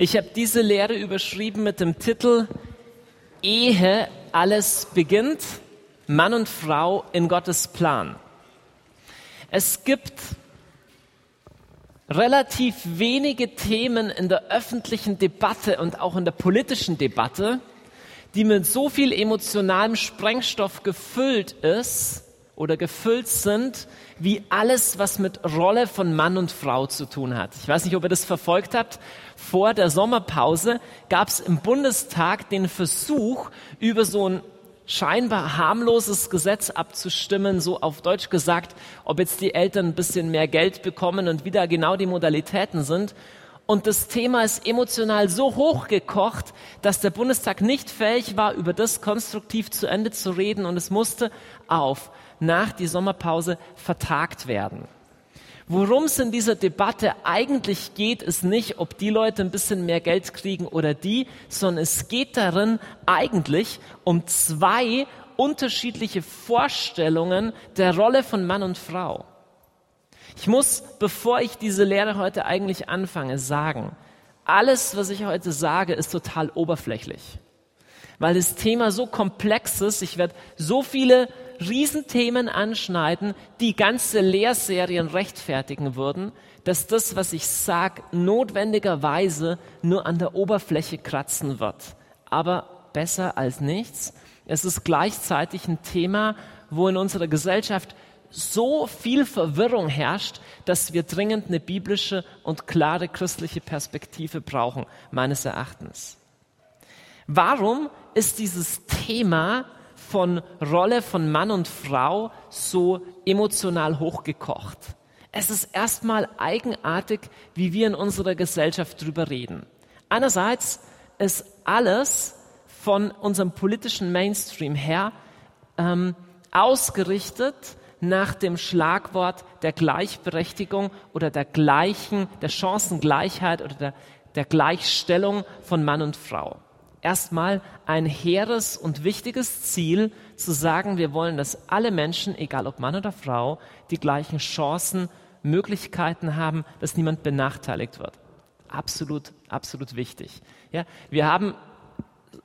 Ich habe diese Lehre überschrieben mit dem Titel Ehe, alles beginnt, Mann und Frau in Gottes Plan. Es gibt relativ wenige Themen in der öffentlichen Debatte und auch in der politischen Debatte, die mit so viel emotionalem Sprengstoff gefüllt ist oder gefüllt sind, wie alles, was mit Rolle von Mann und Frau zu tun hat. Ich weiß nicht, ob ihr das verfolgt habt. Vor der Sommerpause gab es im Bundestag den Versuch, über so ein scheinbar harmloses Gesetz abzustimmen, so auf Deutsch gesagt, ob jetzt die Eltern ein bisschen mehr Geld bekommen und wieder genau die Modalitäten sind. Und das Thema ist emotional so hochgekocht, dass der Bundestag nicht fähig war, über das konstruktiv zu Ende zu reden und es musste auf nach die Sommerpause vertagt werden. Worum es in dieser Debatte eigentlich geht, ist nicht, ob die Leute ein bisschen mehr Geld kriegen oder die, sondern es geht darin eigentlich um zwei unterschiedliche Vorstellungen der Rolle von Mann und Frau. Ich muss, bevor ich diese Lehre heute eigentlich anfange, sagen, alles, was ich heute sage, ist total oberflächlich. Weil das Thema so komplex ist, ich werde so viele Riesenthemen anschneiden, die ganze Lehrserien rechtfertigen würden, dass das, was ich sage, notwendigerweise nur an der Oberfläche kratzen wird. Aber besser als nichts. Es ist gleichzeitig ein Thema, wo in unserer Gesellschaft so viel Verwirrung herrscht, dass wir dringend eine biblische und klare christliche Perspektive brauchen, meines Erachtens. Warum ist dieses Thema von Rolle von Mann und Frau so emotional hochgekocht. Es ist erstmal eigenartig, wie wir in unserer Gesellschaft drüber reden. Einerseits ist alles von unserem politischen Mainstream her ähm, ausgerichtet nach dem Schlagwort der Gleichberechtigung oder der gleichen, der Chancengleichheit oder der, der Gleichstellung von Mann und Frau erstmal ein hehres und wichtiges Ziel zu sagen, wir wollen, dass alle Menschen, egal ob Mann oder Frau, die gleichen Chancen, Möglichkeiten haben, dass niemand benachteiligt wird. Absolut, absolut wichtig. Ja, wir haben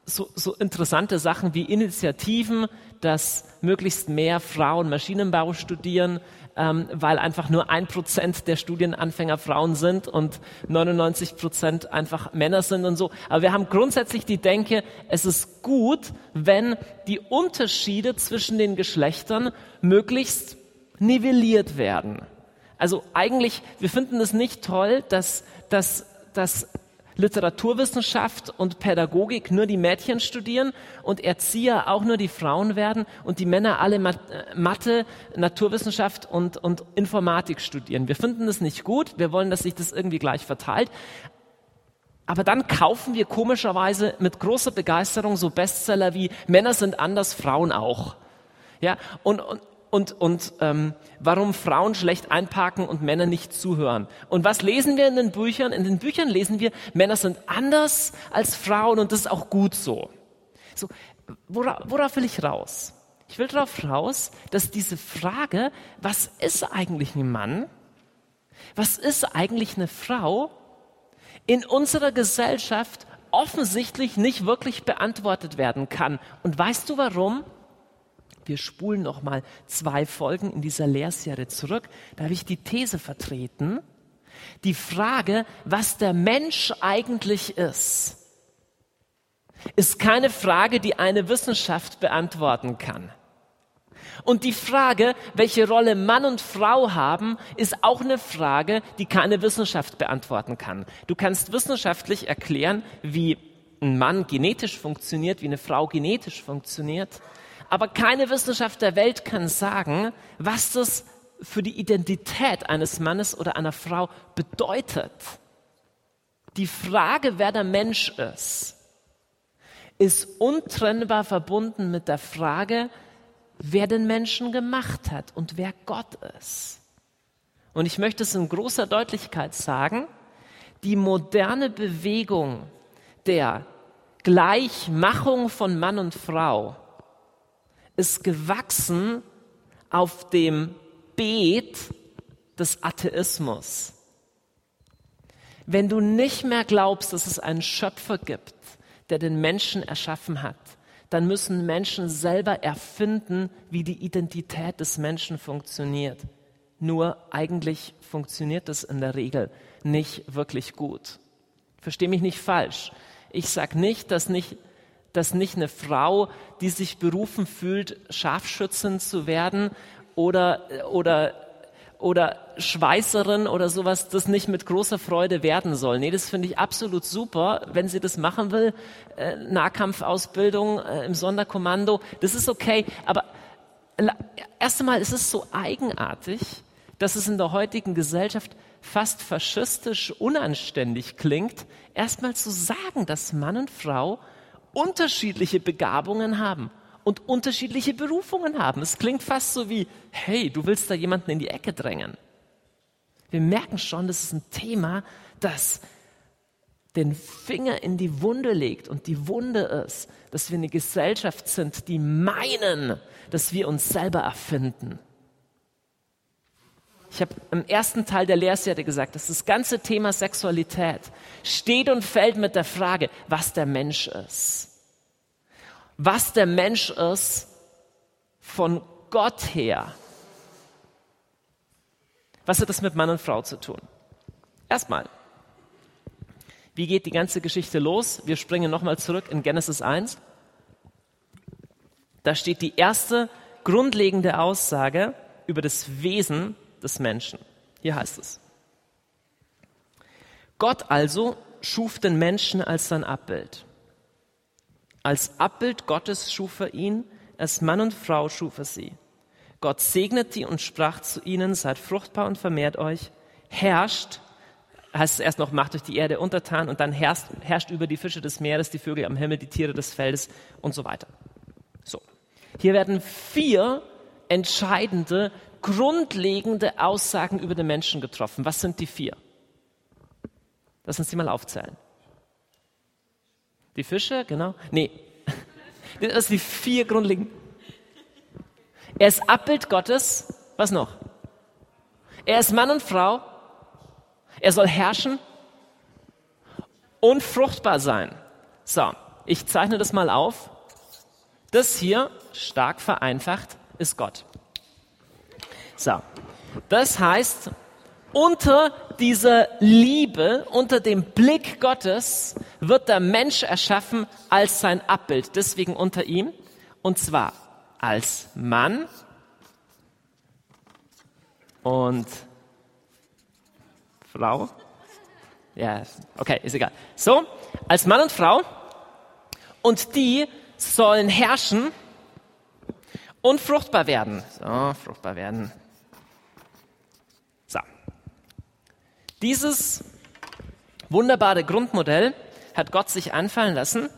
so, so interessante Sachen wie Initiativen, dass möglichst mehr Frauen Maschinenbau studieren, ähm, weil einfach nur ein Prozent der Studienanfänger Frauen sind und 99 Prozent einfach Männer sind und so. Aber wir haben grundsätzlich die Denke, es ist gut, wenn die Unterschiede zwischen den Geschlechtern möglichst nivelliert werden. Also eigentlich, wir finden es nicht toll, dass, dass, dass Literaturwissenschaft und Pädagogik nur die Mädchen studieren und Erzieher auch nur die Frauen werden und die Männer alle äh, Mathe, Naturwissenschaft und, und Informatik studieren. Wir finden das nicht gut. Wir wollen, dass sich das irgendwie gleich verteilt. Aber dann kaufen wir komischerweise mit großer Begeisterung so Bestseller wie Männer sind anders, Frauen auch. Ja, und, und, und, und ähm, warum Frauen schlecht einparken und Männer nicht zuhören. Und was lesen wir in den Büchern? In den Büchern lesen wir, Männer sind anders als Frauen und das ist auch gut so. So, worauf, worauf will ich raus? Ich will darauf raus, dass diese Frage, was ist eigentlich ein Mann? Was ist eigentlich eine Frau? In unserer Gesellschaft offensichtlich nicht wirklich beantwortet werden kann. Und weißt du warum? Wir spulen noch mal zwei Folgen in dieser Lehrserie zurück. Da habe ich die These vertreten. Die Frage, was der Mensch eigentlich ist, ist keine Frage, die eine Wissenschaft beantworten kann. Und die Frage, welche Rolle Mann und Frau haben, ist auch eine Frage, die keine Wissenschaft beantworten kann. Du kannst wissenschaftlich erklären, wie ein Mann genetisch funktioniert, wie eine Frau genetisch funktioniert. Aber keine Wissenschaft der Welt kann sagen, was das für die Identität eines Mannes oder einer Frau bedeutet. Die Frage, wer der Mensch ist, ist untrennbar verbunden mit der Frage, wer den Menschen gemacht hat und wer Gott ist. Und ich möchte es in großer Deutlichkeit sagen, die moderne Bewegung der Gleichmachung von Mann und Frau ist gewachsen auf dem Beet des Atheismus. Wenn du nicht mehr glaubst, dass es einen Schöpfer gibt, der den Menschen erschaffen hat, dann müssen Menschen selber erfinden, wie die Identität des Menschen funktioniert. Nur eigentlich funktioniert das in der Regel nicht wirklich gut. Versteh mich nicht falsch. Ich sage nicht, dass nicht, dass nicht eine Frau, die sich berufen fühlt, Scharfschützin zu werden oder, oder oder Schweißerin oder sowas das nicht mit großer Freude werden soll. Nee, das finde ich absolut super, wenn sie das machen will. Äh, Nahkampfausbildung äh, im Sonderkommando, das ist okay. Aber erst einmal ist es so eigenartig, dass es in der heutigen Gesellschaft fast faschistisch unanständig klingt, erstmal zu sagen, dass Mann und Frau unterschiedliche Begabungen haben und unterschiedliche Berufungen haben. Es klingt fast so wie, hey, du willst da jemanden in die Ecke drängen. Wir merken schon, das ist ein Thema, das den Finger in die Wunde legt. Und die Wunde ist, dass wir eine Gesellschaft sind, die meinen, dass wir uns selber erfinden. Ich habe im ersten Teil der Lehrserie gesagt, dass das ganze Thema Sexualität steht und fällt mit der Frage, was der Mensch ist was der Mensch ist von Gott her. Was hat das mit Mann und Frau zu tun? Erstmal, wie geht die ganze Geschichte los? Wir springen nochmal zurück in Genesis 1. Da steht die erste grundlegende Aussage über das Wesen des Menschen. Hier heißt es. Gott also schuf den Menschen als sein Abbild. Als Abbild Gottes schuf er ihn, als Mann und Frau schuf er sie. Gott segnete die und sprach zu ihnen, seid fruchtbar und vermehrt euch, herrscht, heißt es erst noch, macht euch die Erde untertan und dann herrscht, herrscht über die Fische des Meeres, die Vögel am Himmel, die Tiere des Feldes und so weiter. So. Hier werden vier entscheidende, grundlegende Aussagen über den Menschen getroffen. Was sind die vier? Lass uns die mal aufzählen. Die Fische, genau. Nee, das sind die vier grundlegenden. Er ist Abbild Gottes. Was noch? Er ist Mann und Frau. Er soll herrschen und fruchtbar sein. So, ich zeichne das mal auf. Das hier, stark vereinfacht, ist Gott. So, das heißt, unter dieser Liebe, unter dem Blick Gottes wird der Mensch erschaffen als sein Abbild. Deswegen unter ihm. Und zwar als Mann und Frau. Ja, okay, ist egal. So, als Mann und Frau. Und die sollen herrschen und fruchtbar werden. So, fruchtbar werden. Dieses wunderbare Grundmodell hat Gott sich einfallen lassen.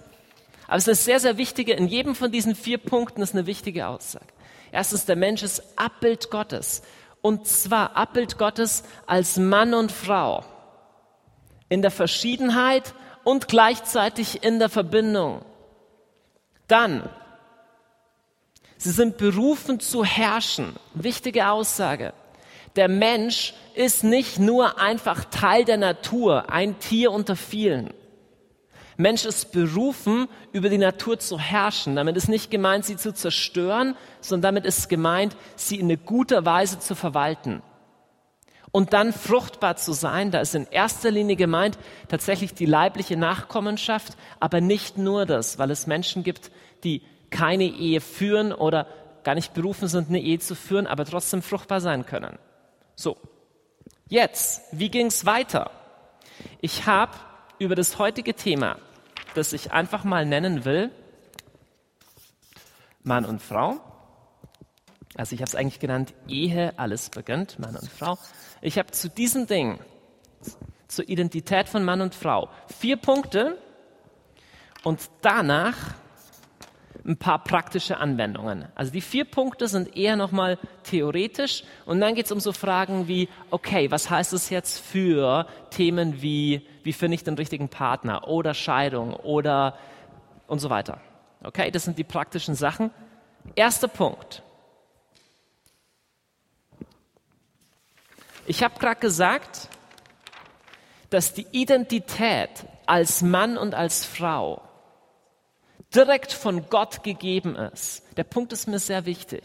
Aber es ist sehr, sehr wichtige, in jedem von diesen vier Punkten ist eine wichtige Aussage. Erstens, der Mensch ist Abbild Gottes. Und zwar Abbild Gottes als Mann und Frau. In der Verschiedenheit und gleichzeitig in der Verbindung. Dann, sie sind berufen zu herrschen. Wichtige Aussage der Mensch ist nicht nur einfach Teil der Natur, ein Tier unter vielen. Mensch ist berufen, über die Natur zu herrschen. Damit ist nicht gemeint, sie zu zerstören, sondern damit ist gemeint, sie in eine gute Weise zu verwalten. Und dann fruchtbar zu sein, da ist in erster Linie gemeint tatsächlich die leibliche Nachkommenschaft, aber nicht nur das, weil es Menschen gibt, die keine Ehe führen oder gar nicht berufen sind, eine Ehe zu führen, aber trotzdem fruchtbar sein können. So, jetzt, wie ging es weiter? Ich habe über das heutige Thema, das ich einfach mal nennen will, Mann und Frau, also ich habe es eigentlich genannt, Ehe, alles beginnt, Mann und Frau. Ich habe zu diesem Ding, zur Identität von Mann und Frau, vier Punkte und danach ein paar praktische Anwendungen. Also die vier Punkte sind eher nochmal theoretisch und dann geht es um so Fragen wie, okay, was heißt es jetzt für Themen wie, wie finde ich den richtigen Partner oder Scheidung oder und so weiter. Okay, das sind die praktischen Sachen. Erster Punkt. Ich habe gerade gesagt, dass die Identität als Mann und als Frau direkt von Gott gegeben ist. Der Punkt ist mir sehr wichtig.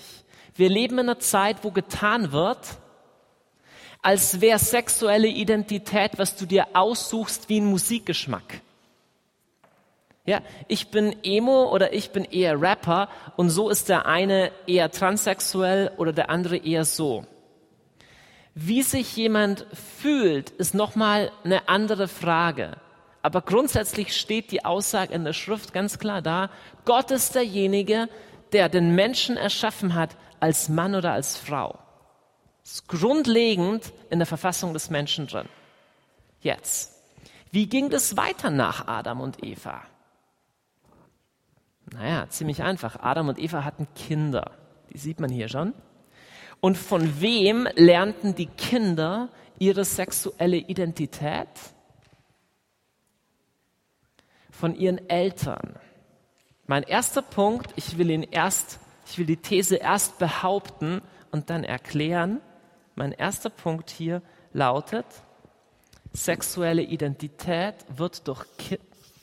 Wir leben in einer Zeit, wo getan wird, als wäre sexuelle Identität, was du dir aussuchst, wie ein Musikgeschmack. Ja, ich bin Emo oder ich bin eher Rapper und so ist der eine eher transsexuell oder der andere eher so. Wie sich jemand fühlt, ist nochmal eine andere Frage. Aber grundsätzlich steht die Aussage in der Schrift ganz klar da, Gott ist derjenige, der den Menschen erschaffen hat als Mann oder als Frau. Das ist grundlegend in der Verfassung des Menschen drin. Jetzt, wie ging das weiter nach Adam und Eva? Naja, ziemlich einfach. Adam und Eva hatten Kinder. Die sieht man hier schon. Und von wem lernten die Kinder ihre sexuelle Identität? Von ihren Eltern. Mein erster Punkt, ich will ihn erst, ich will die These erst behaupten und dann erklären. Mein erster Punkt hier lautet, sexuelle Identität wird durch,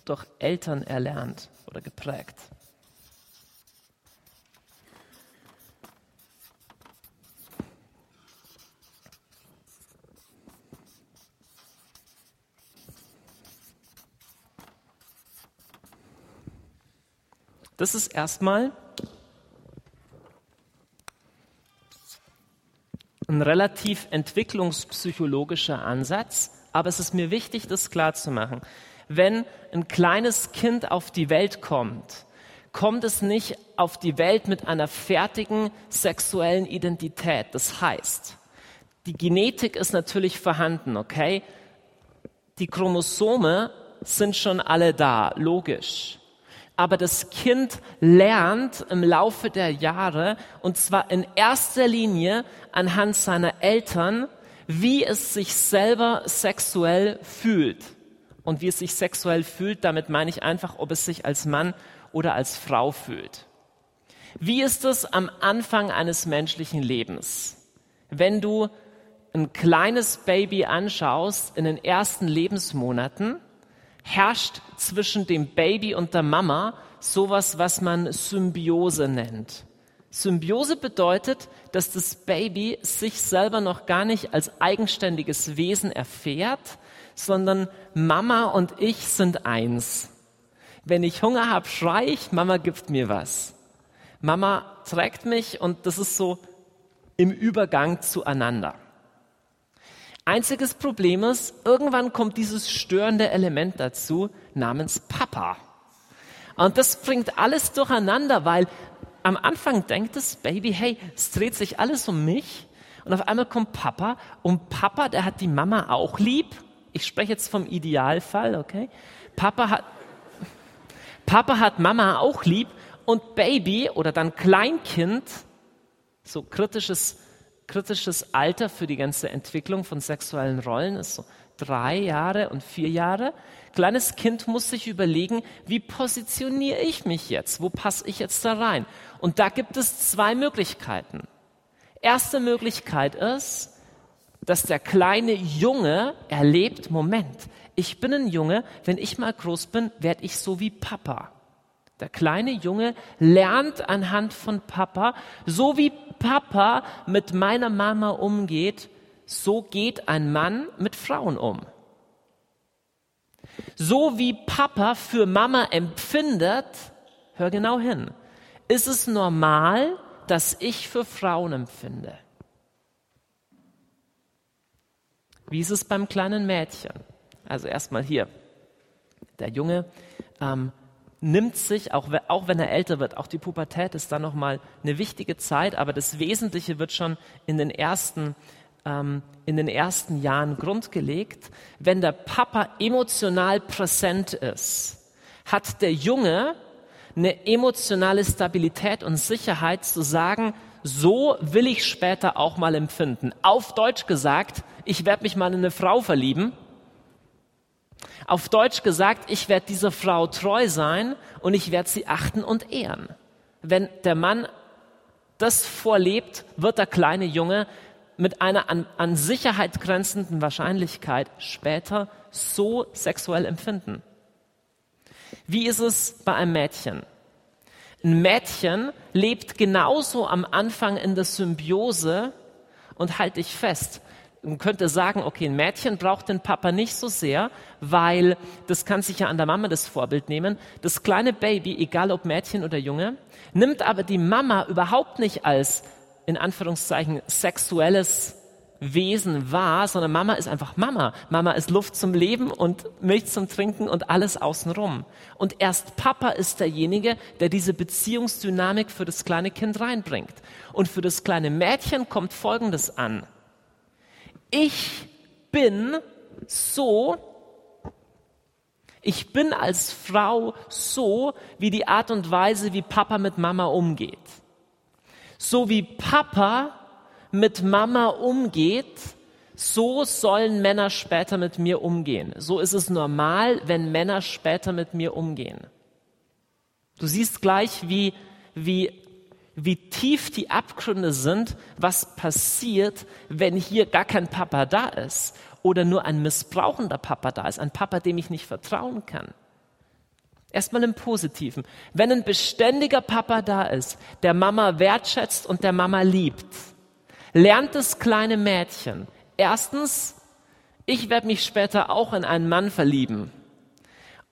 durch Eltern erlernt oder geprägt. Das ist erstmal ein relativ entwicklungspsychologischer Ansatz, aber es ist mir wichtig, das klar zu machen. Wenn ein kleines Kind auf die Welt kommt, kommt es nicht auf die Welt mit einer fertigen sexuellen Identität. Das heißt, die Genetik ist natürlich vorhanden, okay? Die Chromosome sind schon alle da, logisch aber das Kind lernt im Laufe der Jahre, und zwar in erster Linie anhand seiner Eltern, wie es sich selber sexuell fühlt. Und wie es sich sexuell fühlt, damit meine ich einfach, ob es sich als Mann oder als Frau fühlt. Wie ist es am Anfang eines menschlichen Lebens? Wenn du ein kleines Baby anschaust in den ersten Lebensmonaten, herrscht zwischen dem Baby und der Mama sowas, was man Symbiose nennt. Symbiose bedeutet, dass das Baby sich selber noch gar nicht als eigenständiges Wesen erfährt, sondern Mama und ich sind eins. Wenn ich Hunger habe, schrei ich, Mama gibt mir was. Mama trägt mich und das ist so im Übergang zueinander. Einziges Problem ist, irgendwann kommt dieses störende Element dazu namens Papa. Und das bringt alles durcheinander, weil am Anfang denkt das Baby, hey, es dreht sich alles um mich. Und auf einmal kommt Papa und Papa, der hat die Mama auch lieb. Ich spreche jetzt vom Idealfall, okay? Papa hat, Papa hat Mama auch lieb und Baby oder dann Kleinkind, so kritisches kritisches Alter für die ganze Entwicklung von sexuellen Rollen ist so drei Jahre und vier Jahre. Kleines Kind muss sich überlegen, wie positioniere ich mich jetzt? Wo passe ich jetzt da rein? Und da gibt es zwei Möglichkeiten. Erste Möglichkeit ist, dass der kleine Junge erlebt, Moment, ich bin ein Junge, wenn ich mal groß bin, werde ich so wie Papa. Der kleine Junge lernt anhand von Papa, so wie Papa mit meiner Mama umgeht, so geht ein Mann mit Frauen um. So wie Papa für Mama empfindet, hör genau hin, ist es normal, dass ich für Frauen empfinde. Wie ist es beim kleinen Mädchen? Also erstmal hier. Der Junge ähm, nimmt sich, auch, auch wenn er älter wird, auch die Pubertät ist dann nochmal eine wichtige Zeit, aber das Wesentliche wird schon in den ersten ähm, in den ersten Jahren grundgelegt. Wenn der Papa emotional präsent ist, hat der Junge eine emotionale Stabilität und Sicherheit zu sagen, so will ich später auch mal empfinden. Auf Deutsch gesagt, ich werde mich mal in eine Frau verlieben auf Deutsch gesagt, ich werde dieser Frau treu sein und ich werde sie achten und ehren. Wenn der Mann das vorlebt, wird der kleine Junge mit einer an, an Sicherheit grenzenden Wahrscheinlichkeit später so sexuell empfinden. Wie ist es bei einem Mädchen? Ein Mädchen lebt genauso am Anfang in der Symbiose und halt dich fest. Man könnte sagen, okay, ein Mädchen braucht den Papa nicht so sehr, weil das kann sich ja an der Mama das Vorbild nehmen. Das kleine Baby, egal ob Mädchen oder Junge, nimmt aber die Mama überhaupt nicht als in Anführungszeichen sexuelles Wesen wahr, sondern Mama ist einfach Mama. Mama ist Luft zum Leben und Milch zum Trinken und alles außenrum. Und erst Papa ist derjenige, der diese Beziehungsdynamik für das kleine Kind reinbringt. Und für das kleine Mädchen kommt Folgendes an. Ich bin so, ich bin als Frau so, wie die Art und Weise, wie Papa mit Mama umgeht. So wie Papa mit Mama umgeht, so sollen Männer später mit mir umgehen. So ist es normal, wenn Männer später mit mir umgehen. Du siehst gleich, wie, wie, wie tief die Abgründe sind, was passiert, wenn hier gar kein Papa da ist oder nur ein missbrauchender Papa da ist, ein Papa, dem ich nicht vertrauen kann. Erstmal im Positiven. Wenn ein beständiger Papa da ist, der Mama wertschätzt und der Mama liebt, lernt das kleine Mädchen. Erstens, ich werde mich später auch in einen Mann verlieben.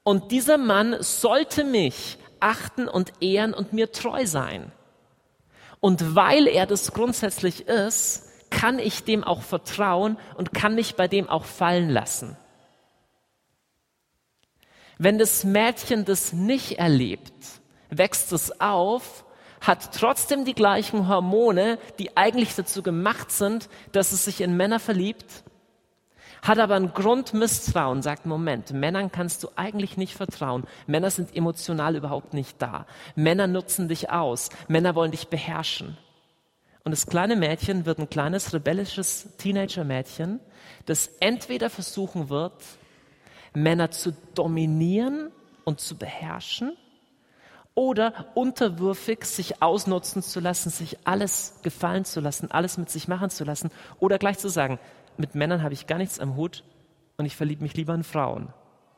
Und dieser Mann sollte mich achten und ehren und mir treu sein. Und weil er das grundsätzlich ist, kann ich dem auch vertrauen und kann mich bei dem auch fallen lassen. Wenn das Mädchen das nicht erlebt, wächst es auf hat trotzdem die gleichen Hormone, die eigentlich dazu gemacht sind, dass es sich in Männer verliebt, hat aber ein Grundmisstrauen, sagt, Moment, Männern kannst du eigentlich nicht vertrauen. Männer sind emotional überhaupt nicht da. Männer nutzen dich aus. Männer wollen dich beherrschen. Und das kleine Mädchen wird ein kleines rebellisches Teenager-Mädchen, das entweder versuchen wird, Männer zu dominieren und zu beherrschen oder unterwürfig sich ausnutzen zu lassen, sich alles gefallen zu lassen, alles mit sich machen zu lassen oder gleich zu sagen, mit Männern habe ich gar nichts am Hut und ich verliebe mich lieber in Frauen.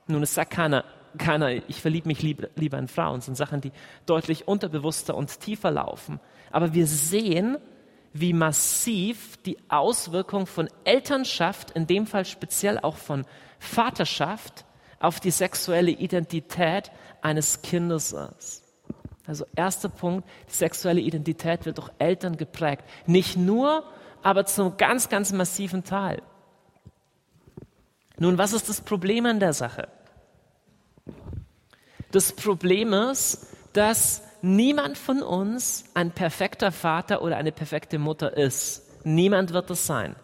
Nun, es sagt keiner, keiner, ich verliebe mich lieber, lieber in Frauen, das sind Sachen, die deutlich unterbewusster und tiefer laufen. Aber wir sehen, wie massiv die Auswirkung von Elternschaft, in dem Fall speziell auch von Vaterschaft, auf die sexuelle Identität eines Kindes ist. Also erster Punkt, die sexuelle Identität wird durch Eltern geprägt. Nicht nur, aber zum ganz, ganz massiven Teil. Nun, was ist das Problem an der Sache? Das Problem ist, dass niemand von uns ein perfekter Vater oder eine perfekte Mutter ist. Niemand wird es sein.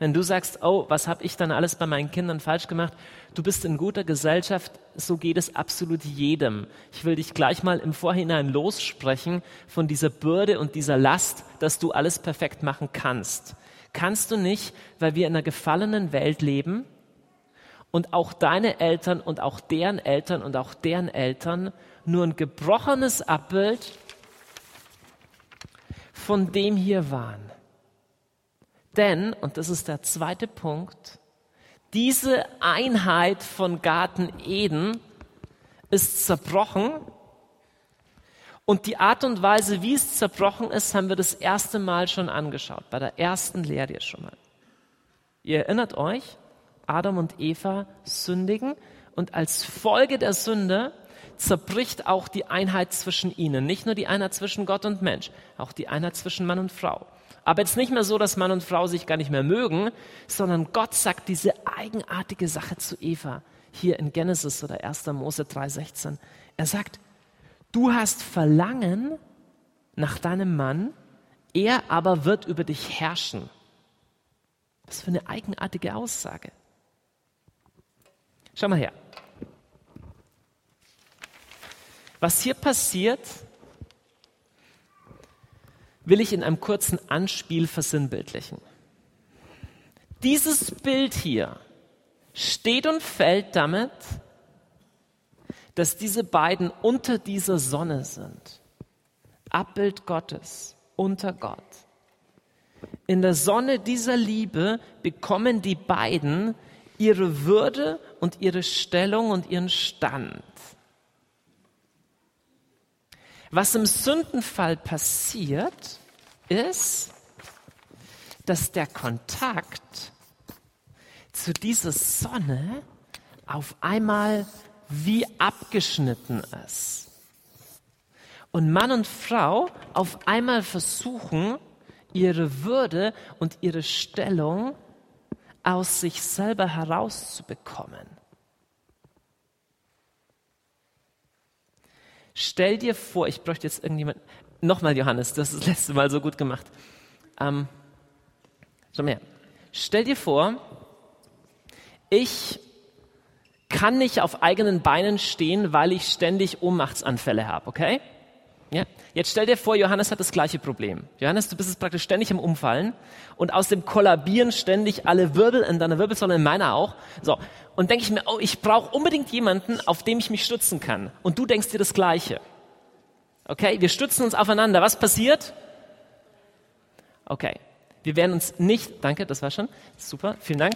Wenn du sagst, oh, was habe ich dann alles bei meinen Kindern falsch gemacht? Du bist in guter Gesellschaft, so geht es absolut jedem. Ich will dich gleich mal im Vorhinein lossprechen von dieser Bürde und dieser Last, dass du alles perfekt machen kannst. Kannst du nicht, weil wir in einer gefallenen Welt leben und auch deine Eltern und auch deren Eltern und auch deren Eltern nur ein gebrochenes Abbild von dem hier waren. Denn, und das ist der zweite Punkt, diese Einheit von Garten Eden ist zerbrochen. Und die Art und Weise, wie es zerbrochen ist, haben wir das erste Mal schon angeschaut, bei der ersten Lehre schon mal. Ihr erinnert euch, Adam und Eva sündigen und als Folge der Sünde zerbricht auch die Einheit zwischen ihnen. Nicht nur die Einheit zwischen Gott und Mensch, auch die Einheit zwischen Mann und Frau. Aber jetzt nicht mehr so, dass Mann und Frau sich gar nicht mehr mögen, sondern Gott sagt diese eigenartige Sache zu Eva hier in Genesis oder 1. Mose 3,16. Er sagt, du hast Verlangen nach deinem Mann, er aber wird über dich herrschen. Was für eine eigenartige Aussage. Schau mal her. Was hier passiert, will ich in einem kurzen Anspiel versinnbildlichen. Dieses Bild hier steht und fällt damit, dass diese beiden unter dieser Sonne sind. Abbild Gottes, unter Gott. In der Sonne dieser Liebe bekommen die beiden ihre Würde und ihre Stellung und ihren Stand. Was im Sündenfall passiert, ist, dass der Kontakt zu dieser Sonne auf einmal wie abgeschnitten ist. Und Mann und Frau auf einmal versuchen, ihre Würde und ihre Stellung aus sich selber herauszubekommen. Stell dir vor, ich bräuchte jetzt irgendjemand, nochmal Johannes, du hast das letzte Mal so gut gemacht. Ähm, schau mal her. Stell dir vor, ich kann nicht auf eigenen Beinen stehen, weil ich ständig Ohnmachtsanfälle habe, okay? Ja? Jetzt stell dir vor, Johannes hat das gleiche Problem. Johannes, du bist praktisch ständig im Umfallen und aus dem kollabieren ständig alle Wirbel in deiner Wirbelsäule, in meiner auch. So. Und denke ich mir, oh, ich brauche unbedingt jemanden, auf dem ich mich stützen kann. Und du denkst dir das Gleiche. Okay, wir stützen uns aufeinander. Was passiert? Okay. Wir werden uns nicht, danke, das war schon, super, vielen Dank.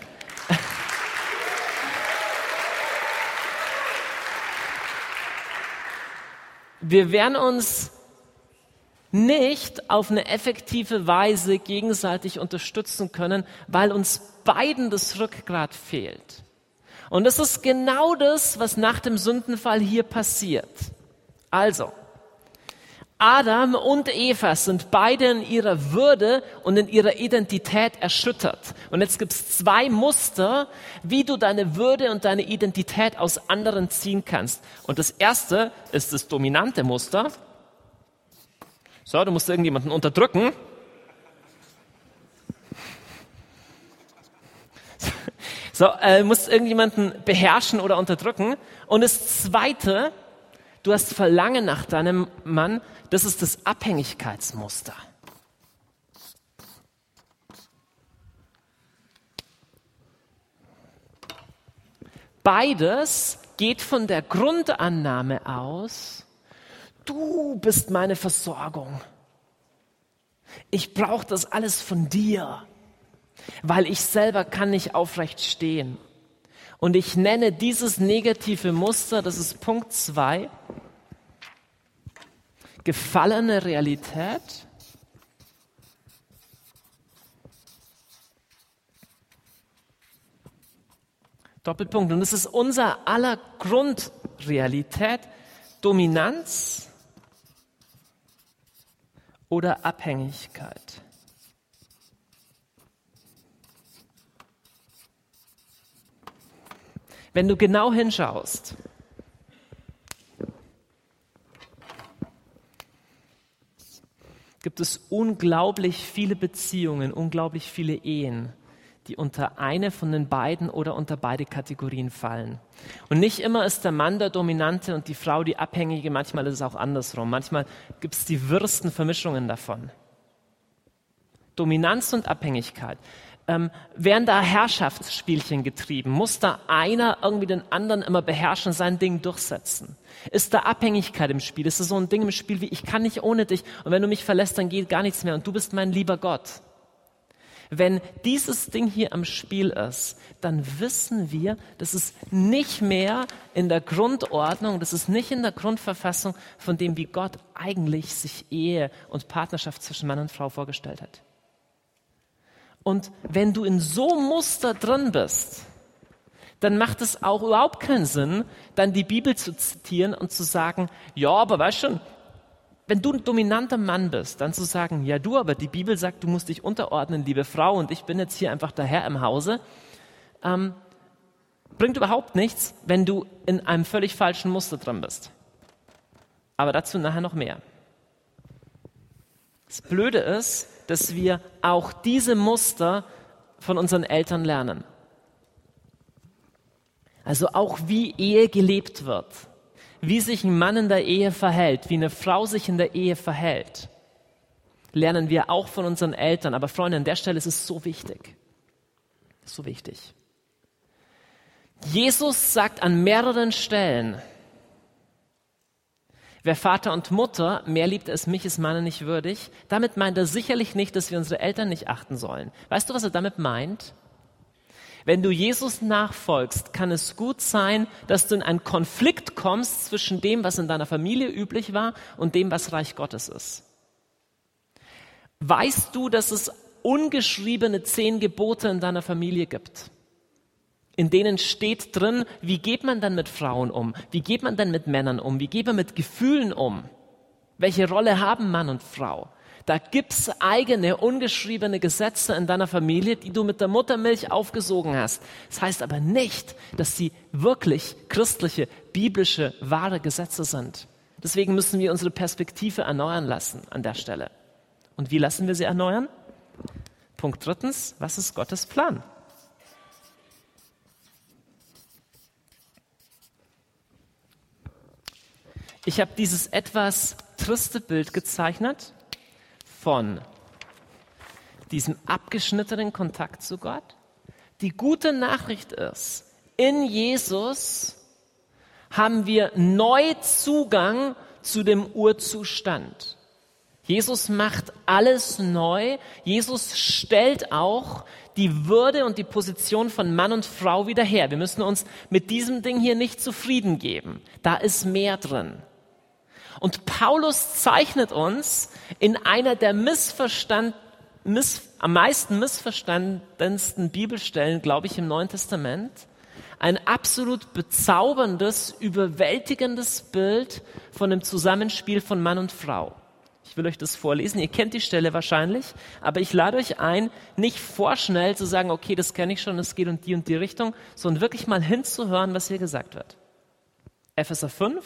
wir werden uns nicht auf eine effektive Weise gegenseitig unterstützen können, weil uns beiden das Rückgrat fehlt. Und das ist genau das, was nach dem Sündenfall hier passiert. Also, Adam und Eva sind beide in ihrer Würde und in ihrer Identität erschüttert. Und jetzt gibt es zwei Muster, wie du deine Würde und deine Identität aus anderen ziehen kannst. Und das erste ist das dominante Muster. So, du musst irgendjemanden unterdrücken. So, äh, musst irgendjemanden beherrschen oder unterdrücken. Und das zweite, du hast Verlangen nach deinem Mann, das ist das Abhängigkeitsmuster. Beides geht von der Grundannahme aus, du bist meine Versorgung. Ich brauche das alles von dir, weil ich selber kann nicht aufrecht stehen. Und ich nenne dieses negative Muster, das ist Punkt zwei gefallene Realität. Doppelpunkt. Und es ist unser aller Grundrealität, Dominanz oder Abhängigkeit. Wenn du genau hinschaust, gibt es unglaublich viele Beziehungen, unglaublich viele Ehen, die unter eine von den beiden oder unter beide Kategorien fallen. Und nicht immer ist der Mann der Dominante und die Frau die Abhängige, manchmal ist es auch andersrum. Manchmal gibt es die wirsten Vermischungen davon. Dominanz und Abhängigkeit ähm, werden da Herrschaftsspielchen getrieben? Muss da einer irgendwie den anderen immer beherrschen, sein Ding durchsetzen? Ist da Abhängigkeit im Spiel? Ist da so ein Ding im Spiel wie, ich kann nicht ohne dich und wenn du mich verlässt, dann geht gar nichts mehr und du bist mein lieber Gott? Wenn dieses Ding hier am Spiel ist, dann wissen wir, das ist nicht mehr in der Grundordnung, das ist nicht in der Grundverfassung von dem, wie Gott eigentlich sich Ehe und Partnerschaft zwischen Mann und Frau vorgestellt hat. Und wenn du in so einem Muster drin bist, dann macht es auch überhaupt keinen Sinn, dann die Bibel zu zitieren und zu sagen, ja, aber weißt schon, wenn du ein dominanter Mann bist, dann zu sagen, ja du, aber die Bibel sagt, du musst dich unterordnen, liebe Frau, und ich bin jetzt hier einfach der Herr im Hause, ähm, bringt überhaupt nichts, wenn du in einem völlig falschen Muster drin bist. Aber dazu nachher noch mehr. Das Blöde ist, dass wir auch diese Muster von unseren Eltern lernen. Also auch wie Ehe gelebt wird, wie sich ein Mann in der Ehe verhält, wie eine Frau sich in der Ehe verhält, lernen wir auch von unseren Eltern. Aber Freunde, an der Stelle ist es so wichtig. So wichtig. Jesus sagt an mehreren Stellen, Wer Vater und Mutter mehr liebt als mich, ist meiner nicht würdig. Damit meint er sicherlich nicht, dass wir unsere Eltern nicht achten sollen. Weißt du, was er damit meint? Wenn du Jesus nachfolgst, kann es gut sein, dass du in einen Konflikt kommst zwischen dem, was in deiner Familie üblich war und dem, was Reich Gottes ist. Weißt du, dass es ungeschriebene zehn Gebote in deiner Familie gibt? In denen steht drin, wie geht man dann mit Frauen um? Wie geht man dann mit Männern um? Wie geht man mit Gefühlen um? Welche Rolle haben Mann und Frau? Da gibt's eigene, ungeschriebene Gesetze in deiner Familie, die du mit der Muttermilch aufgesogen hast. Das heißt aber nicht, dass sie wirklich christliche, biblische, wahre Gesetze sind. Deswegen müssen wir unsere Perspektive erneuern lassen an der Stelle. Und wie lassen wir sie erneuern? Punkt drittens, was ist Gottes Plan? Ich habe dieses etwas triste Bild gezeichnet von diesem abgeschnittenen Kontakt zu Gott. Die gute Nachricht ist, in Jesus haben wir neu Zugang zu dem Urzustand. Jesus macht alles neu. Jesus stellt auch die Würde und die Position von Mann und Frau wieder her. Wir müssen uns mit diesem Ding hier nicht zufrieden geben. Da ist mehr drin. Und Paulus zeichnet uns in einer der missverstand, miss, am meisten missverstandensten Bibelstellen, glaube ich, im Neuen Testament, ein absolut bezauberndes, überwältigendes Bild von dem Zusammenspiel von Mann und Frau. Ich will euch das vorlesen. Ihr kennt die Stelle wahrscheinlich, aber ich lade euch ein, nicht vorschnell zu sagen, okay, das kenne ich schon, es geht in die und die Richtung, sondern wirklich mal hinzuhören, was hier gesagt wird. Epheser 5,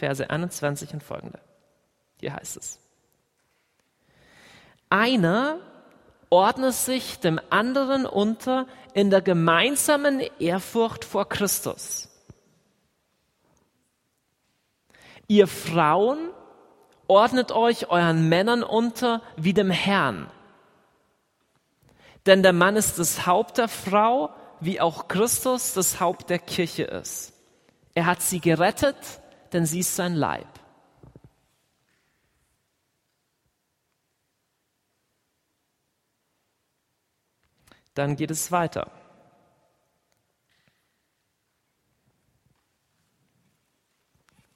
Verse 21 und folgende. Hier heißt es. Einer ordne sich dem anderen unter in der gemeinsamen Ehrfurcht vor Christus. Ihr Frauen ordnet euch euren Männern unter wie dem Herrn. Denn der Mann ist das Haupt der Frau, wie auch Christus das Haupt der Kirche ist. Er hat sie gerettet denn sie ist sein Leib. Dann geht es weiter.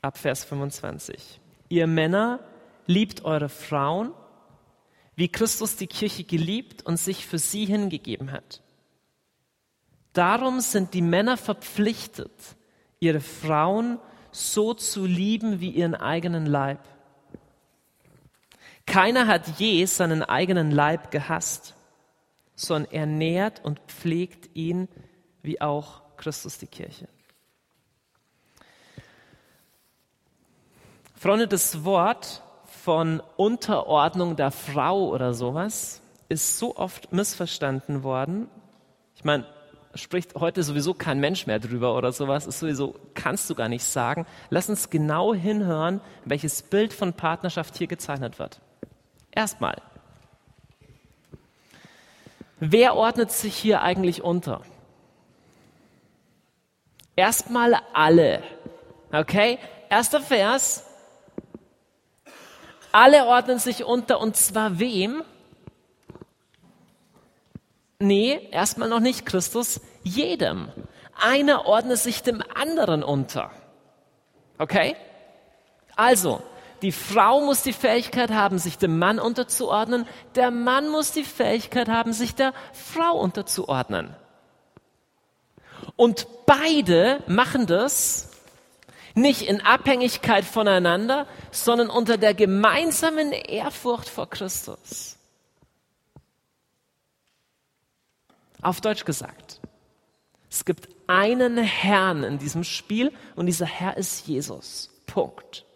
Ab Vers 25. Ihr Männer liebt eure Frauen, wie Christus die Kirche geliebt und sich für sie hingegeben hat. Darum sind die Männer verpflichtet, ihre Frauen so zu lieben wie ihren eigenen Leib. Keiner hat je seinen eigenen Leib gehasst, sondern er nährt und pflegt ihn wie auch Christus die Kirche. Freunde, das Wort von Unterordnung der Frau oder sowas ist so oft missverstanden worden. Ich meine, spricht heute sowieso kein Mensch mehr drüber oder sowas, ist sowieso, kannst du gar nicht sagen. Lass uns genau hinhören, welches Bild von Partnerschaft hier gezeichnet wird. Erstmal. Wer ordnet sich hier eigentlich unter? Erstmal alle. Okay? Erster Vers. Alle ordnen sich unter und zwar wem? Nee, erstmal noch nicht Christus, jedem. Einer ordnet sich dem anderen unter. Okay? Also, die Frau muss die Fähigkeit haben, sich dem Mann unterzuordnen. Der Mann muss die Fähigkeit haben, sich der Frau unterzuordnen. Und beide machen das nicht in Abhängigkeit voneinander, sondern unter der gemeinsamen Ehrfurcht vor Christus. Auf Deutsch gesagt, es gibt einen Herrn in diesem Spiel und dieser Herr ist Jesus. Punkt.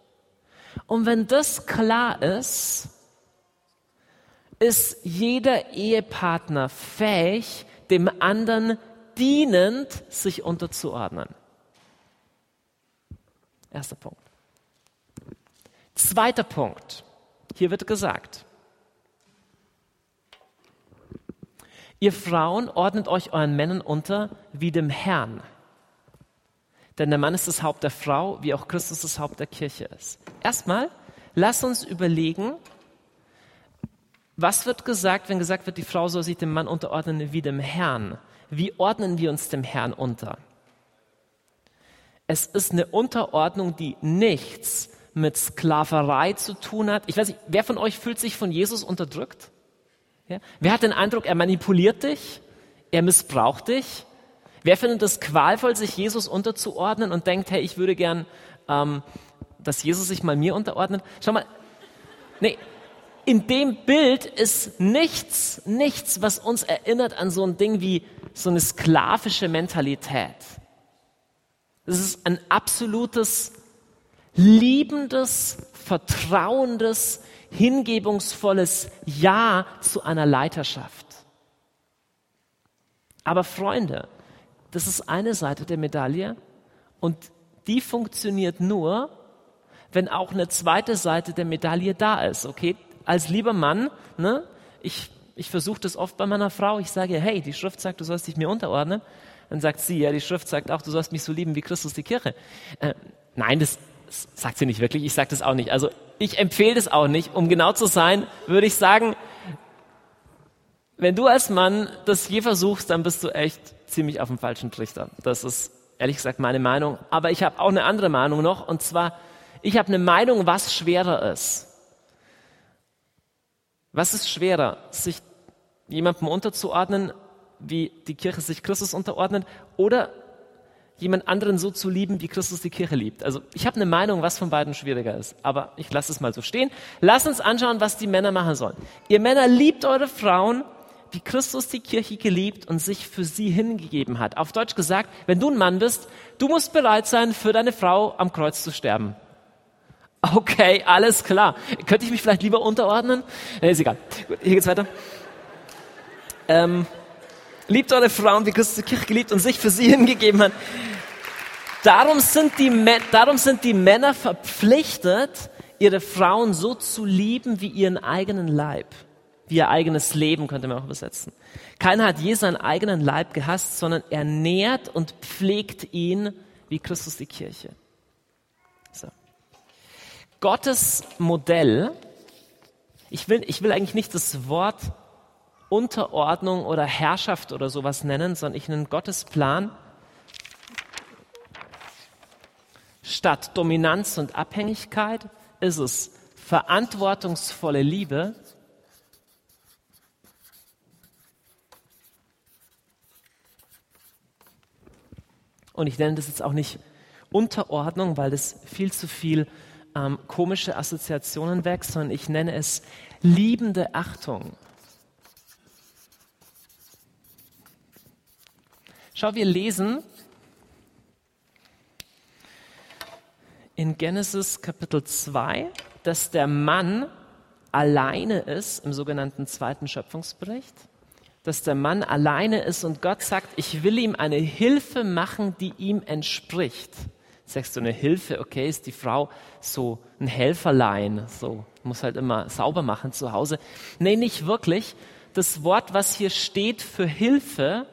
Und wenn das klar ist, ist jeder Ehepartner fähig, dem anderen dienend sich unterzuordnen. Erster Punkt. Zweiter Punkt. Hier wird gesagt, Ihr Frauen ordnet euch euren Männern unter wie dem Herrn. Denn der Mann ist das Haupt der Frau, wie auch Christus das Haupt der Kirche ist. Erstmal, lass uns überlegen, was wird gesagt, wenn gesagt wird, die Frau soll sich dem Mann unterordnen wie dem Herrn? Wie ordnen wir uns dem Herrn unter? Es ist eine Unterordnung, die nichts mit Sklaverei zu tun hat. Ich weiß nicht, wer von euch fühlt sich von Jesus unterdrückt? Ja? Wer hat den Eindruck, er manipuliert dich? Er missbraucht dich? Wer findet es qualvoll, sich Jesus unterzuordnen und denkt, hey, ich würde gern, ähm, dass Jesus sich mal mir unterordnet? Schau mal, nee, in dem Bild ist nichts, nichts, was uns erinnert an so ein Ding wie so eine sklavische Mentalität. Es ist ein absolutes, liebendes, vertrauendes, hingebungsvolles Ja zu einer Leiterschaft. Aber Freunde, das ist eine Seite der Medaille und die funktioniert nur, wenn auch eine zweite Seite der Medaille da ist. Okay, als lieber Mann, ne, ich, ich versuche das oft bei meiner Frau. Ich sage, hey, die Schrift sagt, du sollst dich mir unterordnen. Dann sagt sie, ja, die Schrift sagt auch, du sollst mich so lieben wie Christus die Kirche. Äh, nein, das, sagt sie nicht wirklich. Ich sage das auch nicht. Also ich empfehle das auch nicht. Um genau zu sein, würde ich sagen, wenn du als Mann das je versuchst, dann bist du echt ziemlich auf dem falschen Trichter. Das ist ehrlich gesagt meine Meinung. Aber ich habe auch eine andere Meinung noch. Und zwar, ich habe eine Meinung, was schwerer ist. Was ist schwerer, sich jemandem unterzuordnen wie die Kirche sich Christus unterordnet oder jemand anderen so zu lieben, wie Christus die Kirche liebt. Also ich habe eine Meinung, was von beiden schwieriger ist, aber ich lasse es mal so stehen. Lass uns anschauen, was die Männer machen sollen. Ihr Männer liebt eure Frauen, wie Christus die Kirche geliebt und sich für sie hingegeben hat. Auf Deutsch gesagt, wenn du ein Mann bist, du musst bereit sein, für deine Frau am Kreuz zu sterben. Okay, alles klar. Könnte ich mich vielleicht lieber unterordnen? Nee, ist egal. Gut, hier geht's weiter. Ähm, Liebt eure Frauen, wie Christus die Kirche geliebt und sich für sie hingegeben hat. Darum sind die, darum sind die Männer verpflichtet, ihre Frauen so zu lieben wie ihren eigenen Leib. Wie ihr eigenes Leben, könnte man auch übersetzen. Keiner hat je seinen eigenen Leib gehasst, sondern er nährt und pflegt ihn wie Christus die Kirche. So. Gottes Modell, ich will, ich will eigentlich nicht das Wort Unterordnung oder Herrschaft oder sowas nennen, sondern ich nenne Gottes Plan statt Dominanz und Abhängigkeit ist es verantwortungsvolle Liebe. Und ich nenne das jetzt auch nicht Unterordnung, weil das viel zu viel ähm, komische Assoziationen weckt, sondern ich nenne es liebende Achtung. Schau, wir lesen in Genesis Kapitel 2, dass der Mann alleine ist im sogenannten zweiten Schöpfungsbericht, dass der Mann alleine ist und Gott sagt, ich will ihm eine Hilfe machen, die ihm entspricht. Sagst du eine Hilfe, okay, ist die Frau so ein Helferlein, so muss halt immer sauber machen zu Hause. Nee, nicht wirklich. Das Wort, was hier steht für Hilfe,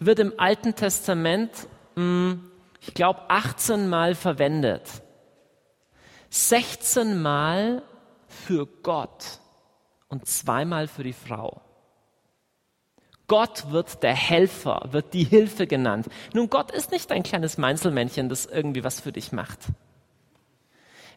wird im Alten Testament, hm, ich glaube, 18 Mal verwendet. 16 Mal für Gott und zweimal für die Frau. Gott wird der Helfer, wird die Hilfe genannt. Nun, Gott ist nicht ein kleines Meinzelmännchen, das irgendwie was für dich macht.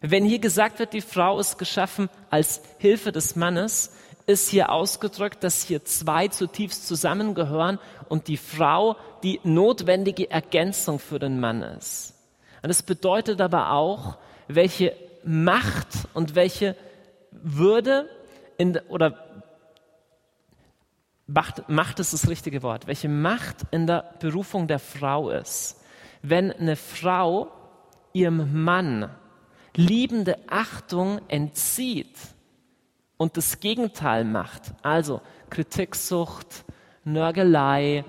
Wenn hier gesagt wird, die Frau ist geschaffen als Hilfe des Mannes, ist hier ausgedrückt, dass hier zwei zutiefst zusammengehören und die Frau die notwendige Ergänzung für den Mann ist. Und das bedeutet aber auch, welche Macht und welche Würde in, oder Macht, Macht ist das richtige Wort, welche Macht in der Berufung der Frau ist. Wenn eine Frau ihrem Mann liebende Achtung entzieht, und das Gegenteil macht, also Kritiksucht, Nörgelei,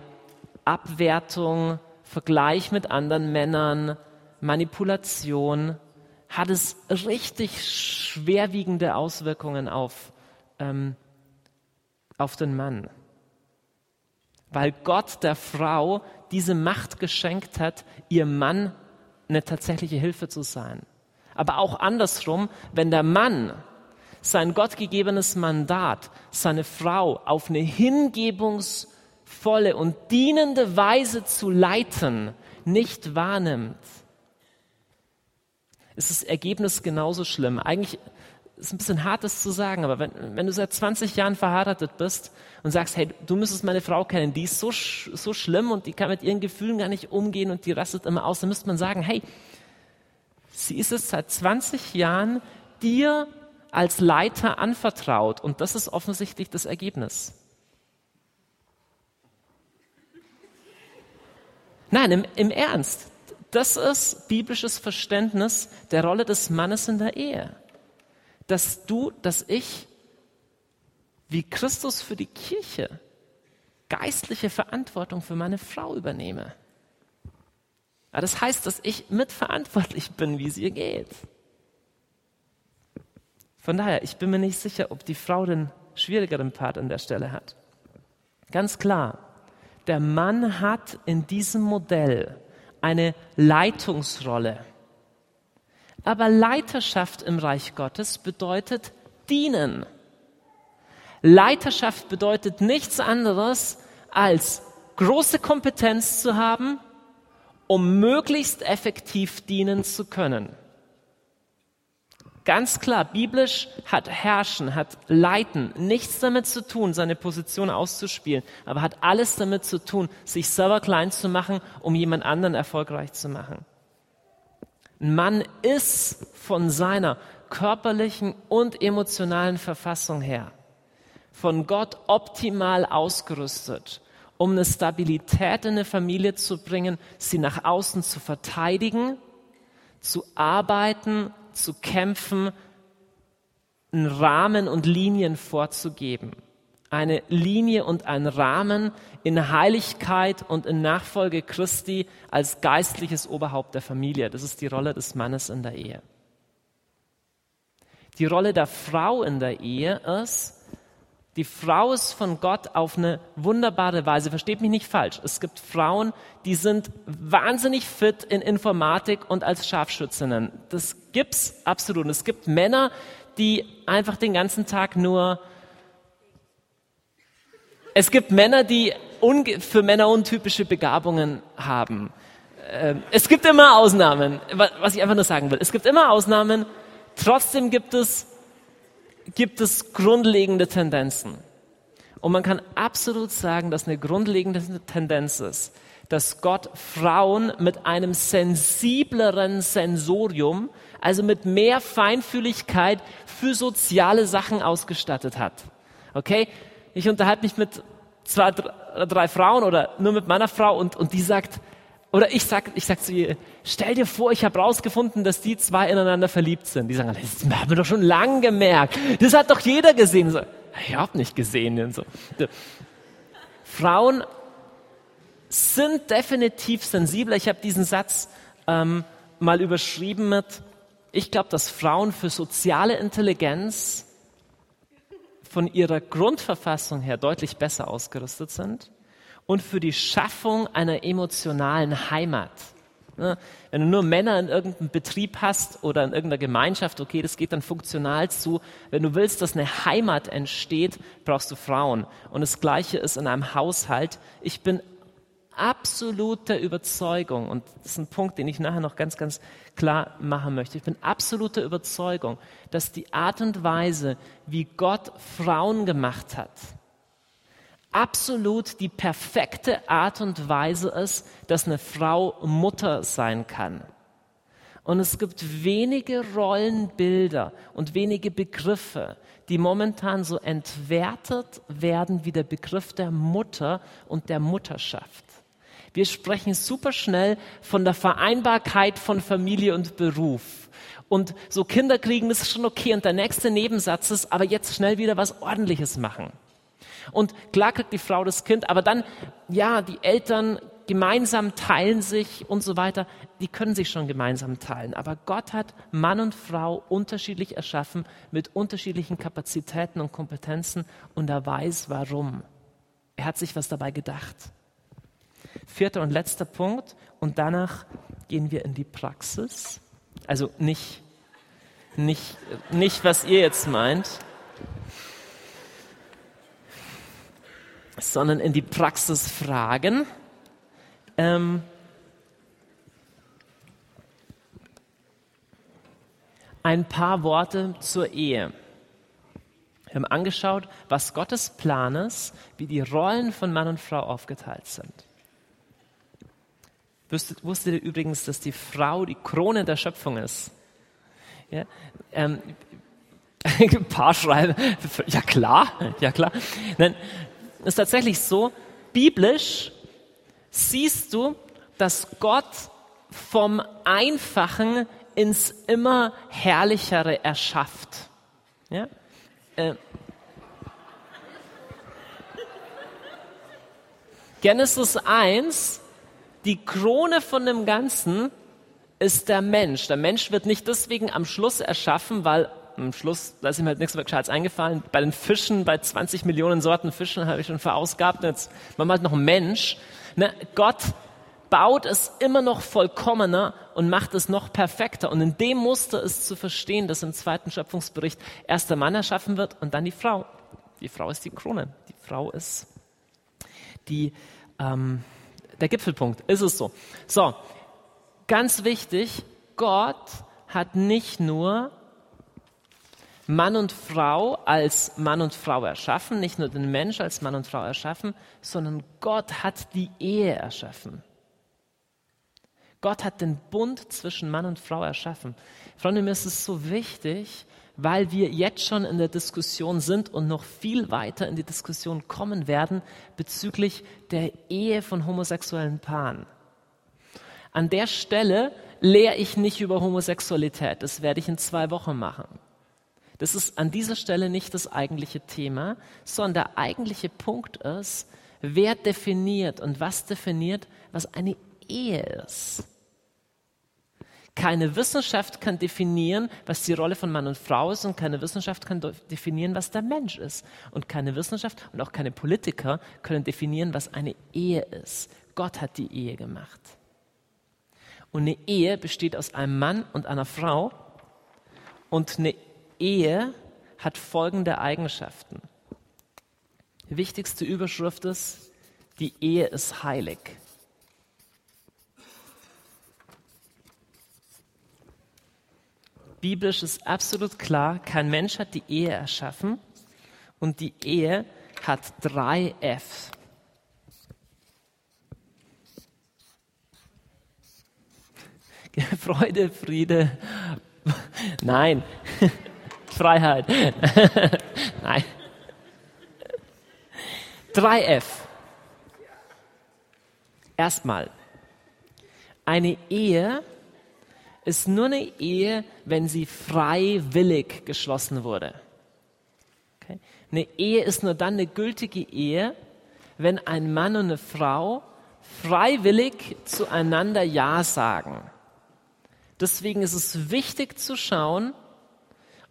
Abwertung, Vergleich mit anderen Männern, Manipulation, hat es richtig schwerwiegende Auswirkungen auf, ähm, auf den Mann. Weil Gott der Frau diese Macht geschenkt hat, ihr Mann eine tatsächliche Hilfe zu sein. Aber auch andersrum, wenn der Mann sein gottgegebenes Mandat, seine Frau auf eine hingebungsvolle und dienende Weise zu leiten, nicht wahrnimmt, ist das Ergebnis genauso schlimm. Eigentlich ist ein bisschen hart, das zu sagen, aber wenn, wenn du seit 20 Jahren verheiratet bist und sagst, hey, du müsstest meine Frau kennen, die ist so, so schlimm und die kann mit ihren Gefühlen gar nicht umgehen und die rastet immer aus, dann müsste man sagen, hey, sie ist es seit 20 Jahren dir als Leiter anvertraut und das ist offensichtlich das Ergebnis. Nein, im, im Ernst, das ist biblisches Verständnis der Rolle des Mannes in der Ehe dass du, dass ich, wie Christus für die Kirche, geistliche Verantwortung für meine Frau übernehme. Aber das heißt, dass ich mitverantwortlich bin, wie es ihr geht. Von daher, ich bin mir nicht sicher, ob die Frau den schwierigeren Part an der Stelle hat. Ganz klar, der Mann hat in diesem Modell eine Leitungsrolle. Aber Leiterschaft im Reich Gottes bedeutet dienen. Leiterschaft bedeutet nichts anderes als große Kompetenz zu haben, um möglichst effektiv dienen zu können. Ganz klar, biblisch hat Herrschen, hat Leiten nichts damit zu tun, seine Position auszuspielen, aber hat alles damit zu tun, sich selber klein zu machen, um jemand anderen erfolgreich zu machen. Ein Mann ist von seiner körperlichen und emotionalen Verfassung her von Gott optimal ausgerüstet, um eine Stabilität in eine Familie zu bringen, sie nach außen zu verteidigen, zu arbeiten, zu kämpfen, einen Rahmen und Linien vorzugeben eine Linie und ein Rahmen in Heiligkeit und in Nachfolge Christi als geistliches Oberhaupt der Familie. Das ist die Rolle des Mannes in der Ehe. Die Rolle der Frau in der Ehe ist, die Frau ist von Gott auf eine wunderbare Weise. Versteht mich nicht falsch. Es gibt Frauen, die sind wahnsinnig fit in Informatik und als Scharfschützinnen. Das gibt's absolut. Und es gibt Männer, die einfach den ganzen Tag nur es gibt Männer, die für Männer untypische Begabungen haben. Ähm, es gibt immer Ausnahmen, was ich einfach nur sagen will. Es gibt immer Ausnahmen, trotzdem gibt es, gibt es grundlegende Tendenzen. Und man kann absolut sagen, dass eine grundlegende Tendenz ist, dass Gott Frauen mit einem sensibleren Sensorium, also mit mehr Feinfühligkeit für soziale Sachen ausgestattet hat. Okay? ich unterhalte mich mit zwei, drei Frauen oder nur mit meiner Frau und, und die sagt, oder ich sag, ich sag zu ihr, stell dir vor, ich habe rausgefunden, dass die zwei ineinander verliebt sind. Die sagen, das haben wir doch schon lange gemerkt. Das hat doch jeder gesehen. So, ich habe nicht gesehen. Und so. Frauen sind definitiv sensibler. Ich habe diesen Satz ähm, mal überschrieben mit, ich glaube, dass Frauen für soziale Intelligenz von ihrer Grundverfassung her deutlich besser ausgerüstet sind und für die Schaffung einer emotionalen Heimat. Ne, wenn du nur Männer in irgendeinem Betrieb hast oder in irgendeiner Gemeinschaft, okay, das geht dann funktional zu. Wenn du willst, dass eine Heimat entsteht, brauchst du Frauen. Und das Gleiche ist in einem Haushalt. Ich bin absoluter Überzeugung, und das ist ein Punkt, den ich nachher noch ganz, ganz klar machen möchte, ich bin absoluter Überzeugung, dass die Art und Weise, wie Gott Frauen gemacht hat, absolut die perfekte Art und Weise ist, dass eine Frau Mutter sein kann. Und es gibt wenige Rollenbilder und wenige Begriffe, die momentan so entwertet werden wie der Begriff der Mutter und der Mutterschaft. Wir sprechen super schnell von der Vereinbarkeit von Familie und Beruf. Und so Kinder kriegen, ist schon okay. Und der nächste Nebensatz ist, aber jetzt schnell wieder was Ordentliches machen. Und klar kriegt die Frau das Kind, aber dann, ja, die Eltern gemeinsam teilen sich und so weiter. Die können sich schon gemeinsam teilen. Aber Gott hat Mann und Frau unterschiedlich erschaffen mit unterschiedlichen Kapazitäten und Kompetenzen und er weiß warum. Er hat sich was dabei gedacht. Vierter und letzter Punkt und danach gehen wir in die Praxis. Also nicht, nicht, nicht was ihr jetzt meint, sondern in die Praxis fragen. Ähm, ein paar Worte zur Ehe. Wir haben angeschaut, was Gottes Plan ist, wie die Rollen von Mann und Frau aufgeteilt sind. Wusstet, wusstet ihr übrigens, dass die Frau die Krone der Schöpfung ist? Ja, ähm, ein paar schreiben, ja klar, ja klar. Nein, ist tatsächlich so, biblisch siehst du, dass Gott vom Einfachen ins immer herrlichere erschafft. Ja? Äh, Genesis 1, die Krone von dem Ganzen ist der Mensch. Der Mensch wird nicht deswegen am Schluss erschaffen, weil am Schluss, da ist ihm halt nichts mehr Gescheites eingefallen. Bei den Fischen, bei 20 Millionen Sorten Fischen habe ich schon verausgabt. Jetzt machen wir halt noch einen Mensch. Ne? Gott baut es immer noch vollkommener und macht es noch perfekter. Und in dem Muster ist zu verstehen, dass im zweiten Schöpfungsbericht erst der Mann erschaffen wird und dann die Frau. Die Frau ist die Krone. Die Frau ist die, ähm, der Gipfelpunkt. Ist es so. So, ganz wichtig, Gott hat nicht nur Mann und Frau als Mann und Frau erschaffen, nicht nur den Mensch als Mann und Frau erschaffen, sondern Gott hat die Ehe erschaffen. Gott hat den Bund zwischen Mann und Frau erschaffen. Freunde, mir ist es so wichtig, weil wir jetzt schon in der Diskussion sind und noch viel weiter in die Diskussion kommen werden bezüglich der Ehe von homosexuellen Paaren. An der Stelle lehre ich nicht über Homosexualität. Das werde ich in zwei Wochen machen. Das ist an dieser Stelle nicht das eigentliche Thema, sondern der eigentliche Punkt ist, wer definiert und was definiert, was eine Ehe ist. Keine Wissenschaft kann definieren, was die Rolle von Mann und Frau ist und keine Wissenschaft kann definieren, was der Mensch ist. Und keine Wissenschaft und auch keine Politiker können definieren, was eine Ehe ist. Gott hat die Ehe gemacht. Und eine Ehe besteht aus einem Mann und einer Frau. Und eine Ehe hat folgende Eigenschaften. Die wichtigste Überschrift ist, die Ehe ist heilig. biblisch ist absolut klar, kein Mensch hat die Ehe erschaffen und die Ehe hat drei F. Freude, Friede, nein, Freiheit, nein. Drei F. Erstmal, eine Ehe ist nur eine Ehe, wenn sie freiwillig geschlossen wurde. Okay? Eine Ehe ist nur dann eine gültige Ehe, wenn ein Mann und eine Frau freiwillig zueinander Ja sagen. Deswegen ist es wichtig zu schauen,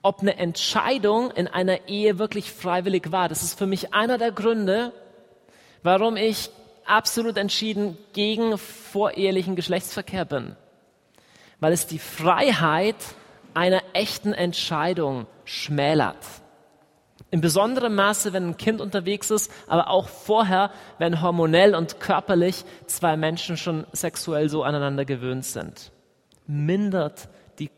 ob eine Entscheidung in einer Ehe wirklich freiwillig war. Das ist für mich einer der Gründe, warum ich absolut entschieden gegen vorehelichen Geschlechtsverkehr bin weil es die Freiheit einer echten Entscheidung schmälert. In besonderem Maße, wenn ein Kind unterwegs ist, aber auch vorher, wenn hormonell und körperlich zwei Menschen schon sexuell so aneinander gewöhnt sind. Mindert die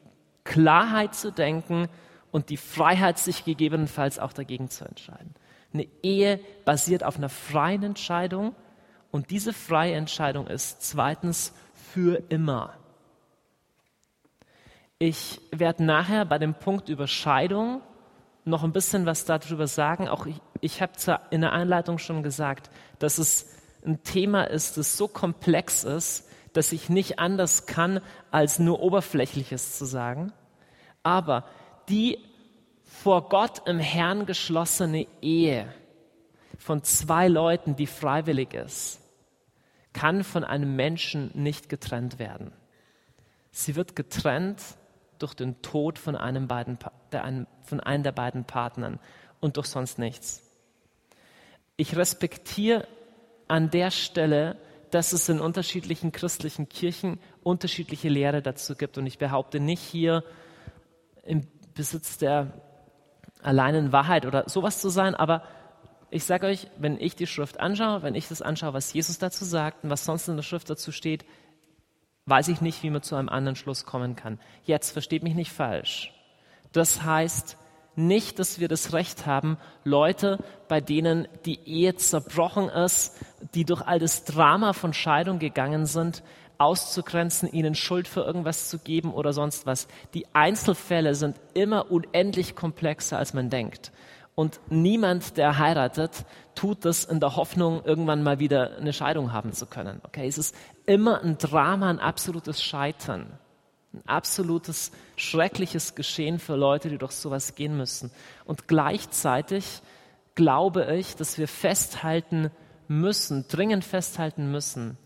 Klarheit zu denken und die Freiheit, sich gegebenenfalls auch dagegen zu entscheiden. Eine Ehe basiert auf einer freien Entscheidung und diese freie Entscheidung ist zweitens für immer. Ich werde nachher bei dem Punkt Überscheidung noch ein bisschen was darüber sagen. Auch ich, ich habe in der Einleitung schon gesagt, dass es ein Thema ist, das so komplex ist, dass ich nicht anders kann, als nur Oberflächliches zu sagen. Aber die vor Gott im Herrn geschlossene Ehe von zwei Leuten, die freiwillig ist, kann von einem Menschen nicht getrennt werden. Sie wird getrennt durch den Tod von einem, beiden, der, von einem der beiden Partnern und durch sonst nichts. Ich respektiere an der Stelle, dass es in unterschiedlichen christlichen Kirchen unterschiedliche Lehre dazu gibt. Und ich behaupte nicht hier im Besitz der alleinen Wahrheit oder sowas zu sein, aber ich sage euch, wenn ich die Schrift anschaue, wenn ich das anschaue, was Jesus dazu sagt und was sonst in der Schrift dazu steht, weiß ich nicht, wie man zu einem anderen Schluss kommen kann. Jetzt versteht mich nicht falsch. Das heißt nicht, dass wir das Recht haben, Leute, bei denen die Ehe zerbrochen ist, die durch all das Drama von Scheidung gegangen sind, auszugrenzen, ihnen Schuld für irgendwas zu geben oder sonst was. Die Einzelfälle sind immer unendlich komplexer, als man denkt. Und niemand, der heiratet, tut das in der Hoffnung, irgendwann mal wieder eine Scheidung haben zu können. Okay, es ist immer ein Drama, ein absolutes Scheitern. Ein absolutes, schreckliches Geschehen für Leute, die durch sowas gehen müssen. Und gleichzeitig glaube ich, dass wir festhalten müssen, dringend festhalten müssen,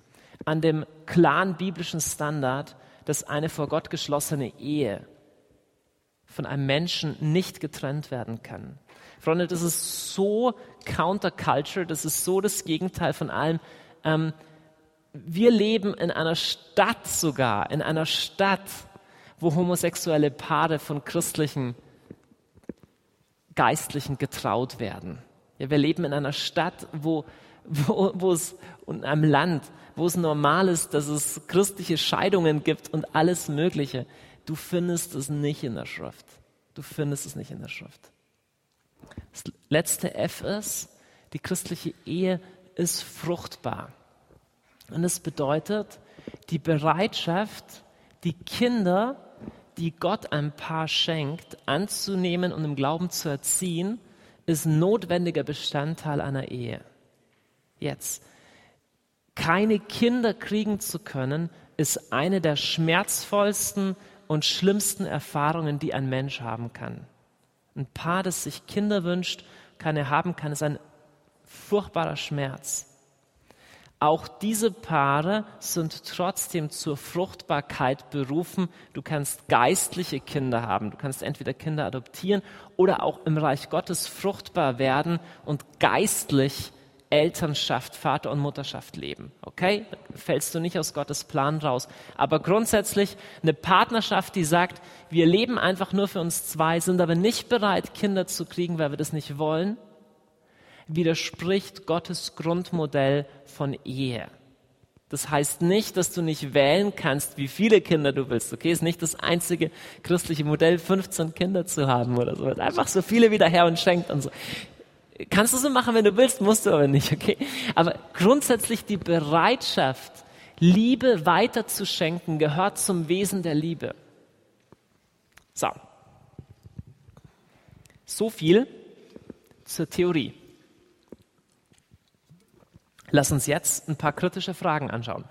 an dem klaren biblischen Standard, dass eine vor Gott geschlossene Ehe von einem Menschen nicht getrennt werden kann. Freunde, das ist so counterculture, das ist so das Gegenteil von allem. Ähm, wir leben in einer Stadt sogar, in einer Stadt, wo homosexuelle Paare von christlichen Geistlichen getraut werden. Ja, wir leben in einer Stadt, wo, wo, wo es, in einem Land, wo es normal ist, dass es christliche Scheidungen gibt und alles Mögliche. Du findest es nicht in der Schrift. Du findest es nicht in der Schrift. Das letzte F ist, die christliche Ehe ist fruchtbar. Und es bedeutet, die Bereitschaft, die Kinder, die Gott ein Paar schenkt, anzunehmen und im Glauben zu erziehen, ist notwendiger Bestandteil einer Ehe. Jetzt, keine Kinder kriegen zu können, ist eine der schmerzvollsten und schlimmsten Erfahrungen, die ein Mensch haben kann. Ein Paar, das sich Kinder wünscht, keine haben kann, ist ein furchtbarer Schmerz. Auch diese Paare sind trotzdem zur Fruchtbarkeit berufen. Du kannst geistliche Kinder haben. Du kannst entweder Kinder adoptieren oder auch im Reich Gottes fruchtbar werden und geistlich Elternschaft, Vater und Mutterschaft leben. Okay? Fällst du nicht aus Gottes Plan raus. Aber grundsätzlich eine Partnerschaft, die sagt, wir leben einfach nur für uns zwei, sind aber nicht bereit, Kinder zu kriegen, weil wir das nicht wollen, widerspricht Gottes Grundmodell von Ehe. Das heißt nicht, dass du nicht wählen kannst, wie viele Kinder du willst. Okay, ist nicht das einzige christliche Modell, 15 Kinder zu haben oder so. Einfach so viele wie der Herr uns schenkt und so. Kannst du so machen, wenn du willst, musst du aber nicht, okay? Aber grundsätzlich die Bereitschaft, Liebe weiterzuschenken, gehört zum Wesen der Liebe. So. So viel zur Theorie. Lass uns jetzt ein paar kritische Fragen anschauen.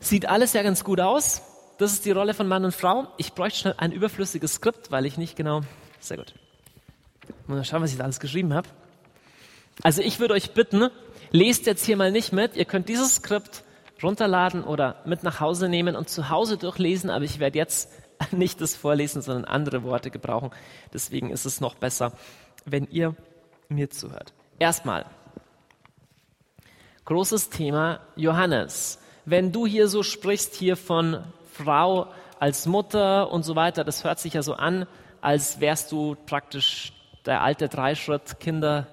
Sieht alles ja ganz gut aus. Das ist die Rolle von Mann und Frau. Ich bräuchte schnell ein überflüssiges Skript, weil ich nicht genau. Sehr gut. Mal schauen, was ich da alles geschrieben habe. Also ich würde euch bitten, lest jetzt hier mal nicht mit. Ihr könnt dieses Skript runterladen oder mit nach Hause nehmen und zu Hause durchlesen, aber ich werde jetzt nicht das vorlesen, sondern andere Worte gebrauchen. Deswegen ist es noch besser, wenn ihr mir zuhört. Erstmal, großes Thema Johannes. Wenn du hier so sprichst, hier von Frau als Mutter und so weiter, das hört sich ja so an, als wärst du praktisch der alte Dreischritt Kinder,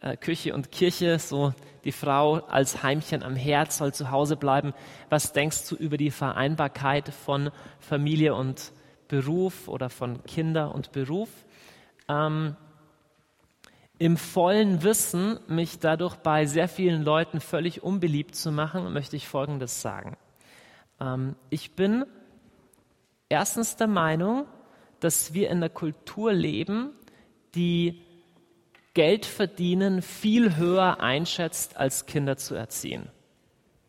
äh, Küche und Kirche, so die Frau als Heimchen am Herz soll zu Hause bleiben. Was denkst du über die Vereinbarkeit von Familie und Beruf oder von Kinder und Beruf? Ähm, im vollen Wissen, mich dadurch bei sehr vielen Leuten völlig unbeliebt zu machen, möchte ich Folgendes sagen. Ähm, ich bin erstens der Meinung, dass wir in einer Kultur leben, die Geld verdienen viel höher einschätzt, als Kinder zu erziehen.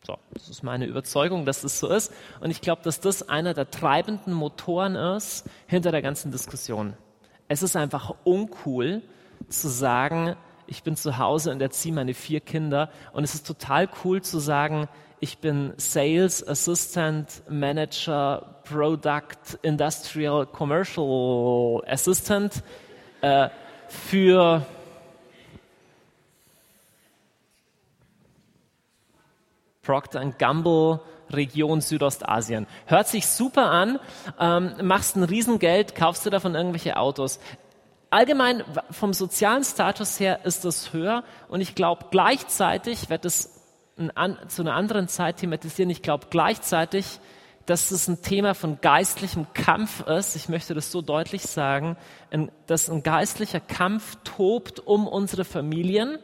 So, das ist meine Überzeugung, dass das so ist. Und ich glaube, dass das einer der treibenden Motoren ist hinter der ganzen Diskussion. Es ist einfach uncool, zu sagen, ich bin zu Hause und erziehe meine vier Kinder. Und es ist total cool zu sagen, ich bin Sales Assistant Manager Product Industrial Commercial Assistant äh, für Procter Gamble Region Südostasien. Hört sich super an, ähm, machst ein Riesengeld, kaufst du davon irgendwelche Autos. Allgemein vom sozialen Status her ist das höher und ich glaube gleichzeitig, wird es zu einer anderen Zeit thematisieren, ich glaube gleichzeitig, dass es ein Thema von geistlichem Kampf ist. Ich möchte das so deutlich sagen, dass ein geistlicher Kampf tobt um unsere Familien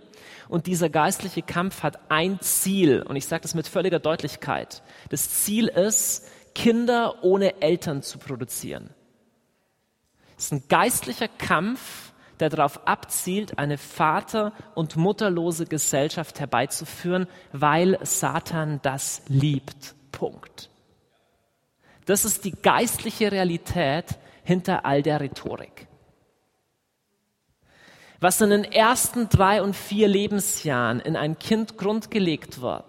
und dieser geistliche Kampf hat ein Ziel. Und ich sage das mit völliger Deutlichkeit. Das Ziel ist, Kinder ohne Eltern zu produzieren. Es ist ein geistlicher Kampf, der darauf abzielt, eine vater- und mutterlose Gesellschaft herbeizuführen, weil Satan das liebt. Punkt. Das ist die geistliche Realität hinter all der Rhetorik. Was in den ersten drei und vier Lebensjahren in ein Kind grundgelegt wird,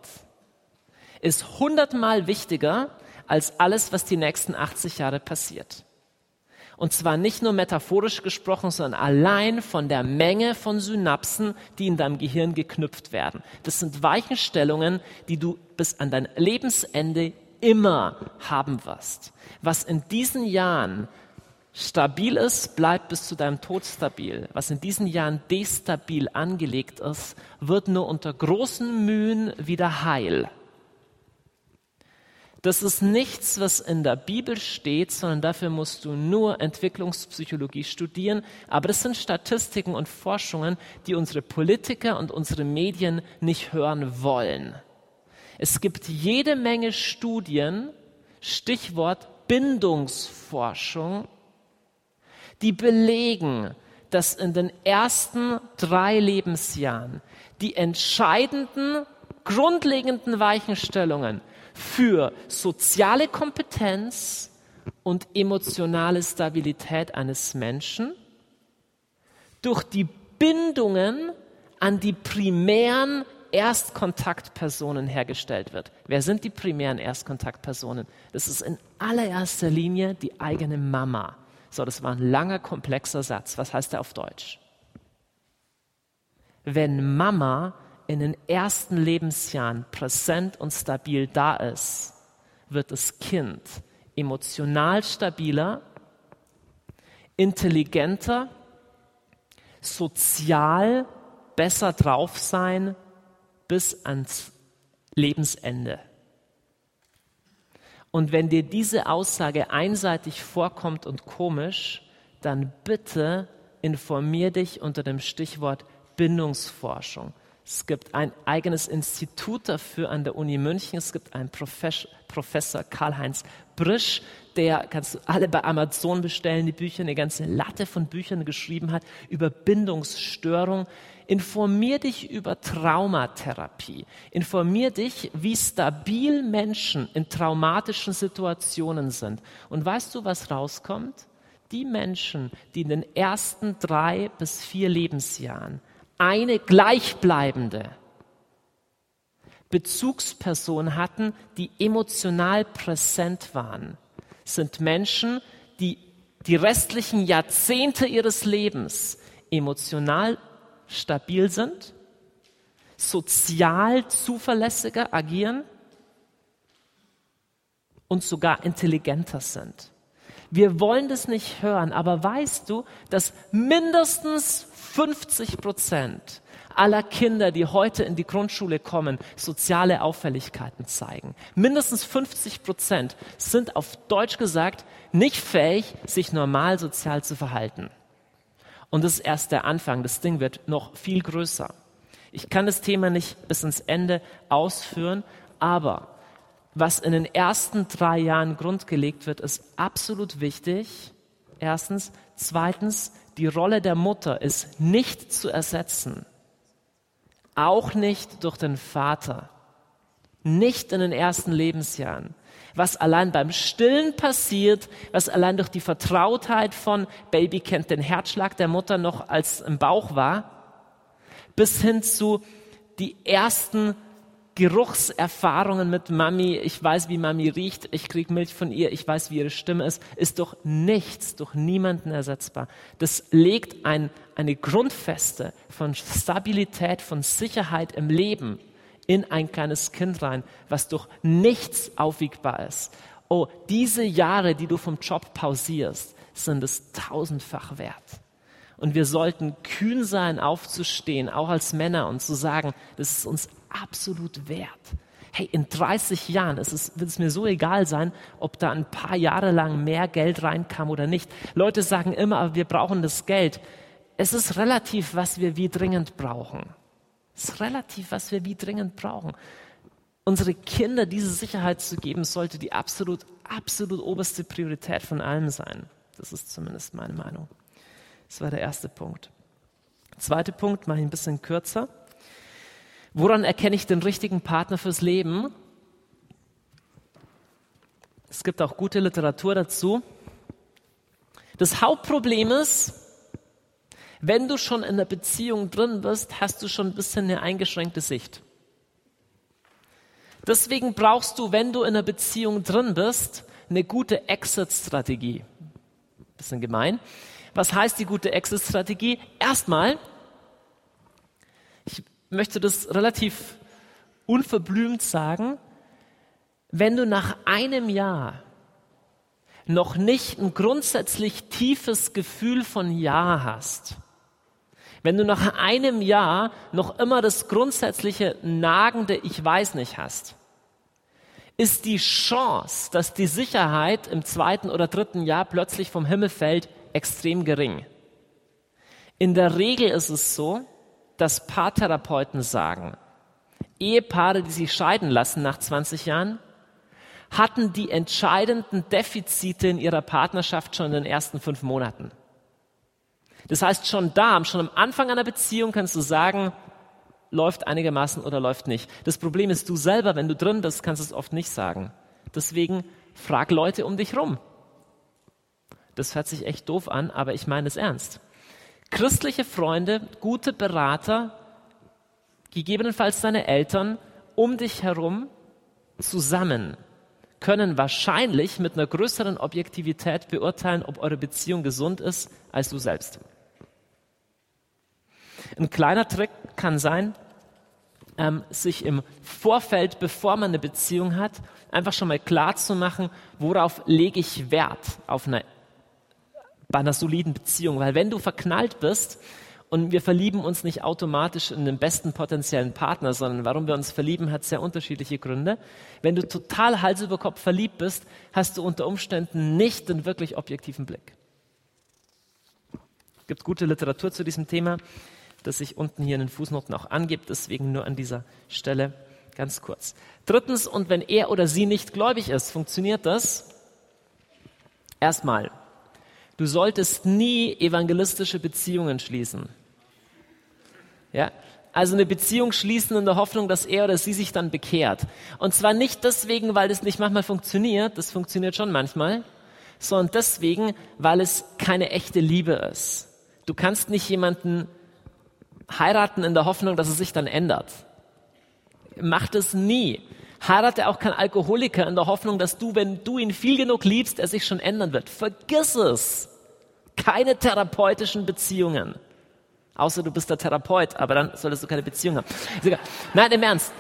ist hundertmal wichtiger als alles, was die nächsten 80 Jahre passiert. Und zwar nicht nur metaphorisch gesprochen, sondern allein von der Menge von Synapsen, die in deinem Gehirn geknüpft werden. Das sind Weichenstellungen, die du bis an dein Lebensende immer haben wirst. Was in diesen Jahren stabil ist, bleibt bis zu deinem Tod stabil. Was in diesen Jahren destabil angelegt ist, wird nur unter großen Mühen wieder heil. Das ist nichts, was in der Bibel steht, sondern dafür musst du nur Entwicklungspsychologie studieren. Aber das sind Statistiken und Forschungen, die unsere Politiker und unsere Medien nicht hören wollen. Es gibt jede Menge Studien, Stichwort Bindungsforschung, die belegen, dass in den ersten drei Lebensjahren die entscheidenden, grundlegenden Weichenstellungen für soziale Kompetenz und emotionale Stabilität eines Menschen durch die Bindungen an die primären Erstkontaktpersonen hergestellt wird. Wer sind die primären Erstkontaktpersonen? Das ist in allererster Linie die eigene Mama. So, das war ein langer, komplexer Satz. Was heißt er auf Deutsch? Wenn Mama in den ersten Lebensjahren präsent und stabil da ist, wird das Kind emotional stabiler, intelligenter, sozial besser drauf sein bis ans Lebensende. Und wenn dir diese Aussage einseitig vorkommt und komisch, dann bitte informier dich unter dem Stichwort Bindungsforschung. Es gibt ein eigenes Institut dafür an der Uni München. Es gibt einen Professor Karl-Heinz Brisch, der kannst du alle bei Amazon bestellen, die Bücher, eine ganze Latte von Büchern geschrieben hat über Bindungsstörung. Informier dich über Traumatherapie. Informier dich, wie stabil Menschen in traumatischen Situationen sind. Und weißt du, was rauskommt? Die Menschen, die in den ersten drei bis vier Lebensjahren eine gleichbleibende Bezugsperson hatten, die emotional präsent waren, sind Menschen, die die restlichen Jahrzehnte ihres Lebens emotional stabil sind, sozial zuverlässiger agieren und sogar intelligenter sind. Wir wollen das nicht hören, aber weißt du, dass mindestens 50 Prozent aller Kinder, die heute in die Grundschule kommen, soziale Auffälligkeiten zeigen. Mindestens 50 Prozent sind auf Deutsch gesagt nicht fähig, sich normal sozial zu verhalten. Und das ist erst der Anfang. Das Ding wird noch viel größer. Ich kann das Thema nicht bis ins Ende ausführen, aber was in den ersten drei Jahren grundgelegt wird, ist absolut wichtig. Erstens. Zweitens, die Rolle der Mutter ist nicht zu ersetzen. Auch nicht durch den Vater. Nicht in den ersten Lebensjahren was allein beim Stillen passiert, was allein durch die Vertrautheit von Baby kennt den Herzschlag der Mutter noch als im Bauch war, bis hin zu die ersten Geruchserfahrungen mit Mami, ich weiß, wie Mami riecht, ich krieg Milch von ihr, ich weiß, wie ihre Stimme ist, ist durch nichts, durch niemanden ersetzbar. Das legt ein, eine Grundfeste von Stabilität, von Sicherheit im Leben in ein kleines Kind rein, was durch nichts aufwiegbar ist. Oh, diese Jahre, die du vom Job pausierst, sind es tausendfach wert. Und wir sollten kühn sein, aufzustehen, auch als Männer, und zu sagen, das ist uns absolut wert. Hey, in 30 Jahren ist es, wird es mir so egal sein, ob da ein paar Jahre lang mehr Geld reinkam oder nicht. Leute sagen immer, wir brauchen das Geld. Es ist relativ, was wir wie dringend brauchen. Ist relativ, was wir wie dringend brauchen. Unsere Kinder diese Sicherheit zu geben, sollte die absolut, absolut oberste Priorität von allem sein. Das ist zumindest meine Meinung. Das war der erste Punkt. Zweiter Punkt, mache ich ein bisschen kürzer. Woran erkenne ich den richtigen Partner fürs Leben? Es gibt auch gute Literatur dazu. Das Hauptproblem ist, wenn du schon in der Beziehung drin bist, hast du schon ein bisschen eine eingeschränkte Sicht. Deswegen brauchst du, wenn du in einer Beziehung drin bist, eine gute Exit-Strategie. Bisschen gemein. Was heißt die gute Exit-Strategie? Erstmal, ich möchte das relativ unverblümt sagen, wenn du nach einem Jahr noch nicht ein grundsätzlich tiefes Gefühl von Ja hast, wenn du nach einem Jahr noch immer das grundsätzliche nagende Ich weiß nicht hast, ist die Chance, dass die Sicherheit im zweiten oder dritten Jahr plötzlich vom Himmel fällt, extrem gering. In der Regel ist es so, dass Paartherapeuten sagen, Ehepaare, die sich scheiden lassen nach 20 Jahren, hatten die entscheidenden Defizite in ihrer Partnerschaft schon in den ersten fünf Monaten. Das heißt, schon da, schon am Anfang einer Beziehung kannst du sagen, läuft einigermaßen oder läuft nicht. Das Problem ist, du selber, wenn du drin bist, kannst es oft nicht sagen. Deswegen frag Leute um dich rum. Das hört sich echt doof an, aber ich meine es ernst. Christliche Freunde, gute Berater, gegebenenfalls deine Eltern um dich herum zusammen können wahrscheinlich mit einer größeren Objektivität beurteilen, ob eure Beziehung gesund ist, als du selbst. Ein kleiner Trick kann sein, ähm, sich im Vorfeld, bevor man eine Beziehung hat, einfach schon mal klar zu machen, worauf lege ich Wert auf eine bei einer soliden Beziehung. Weil wenn du verknallt bist und wir verlieben uns nicht automatisch in den besten potenziellen Partner, sondern warum wir uns verlieben, hat sehr unterschiedliche Gründe. Wenn du total Hals über Kopf verliebt bist, hast du unter Umständen nicht den wirklich objektiven Blick. Es gibt gute Literatur zu diesem Thema, das sich unten hier in den Fußnoten auch angibt, deswegen nur an dieser Stelle ganz kurz. Drittens, und wenn er oder sie nicht gläubig ist, funktioniert das? Erstmal, Du solltest nie evangelistische Beziehungen schließen. Ja, also eine Beziehung schließen in der Hoffnung, dass er oder sie sich dann bekehrt. Und zwar nicht deswegen, weil das nicht manchmal funktioniert, das funktioniert schon manchmal, sondern deswegen, weil es keine echte Liebe ist. Du kannst nicht jemanden heiraten in der Hoffnung, dass es sich dann ändert. Mach das nie. Heirate auch kein Alkoholiker in der Hoffnung, dass du, wenn du ihn viel genug liebst, er sich schon ändern wird. Vergiss es. Keine therapeutischen Beziehungen. Außer du bist der Therapeut, aber dann solltest du keine Beziehung haben. Nein, im Ernst.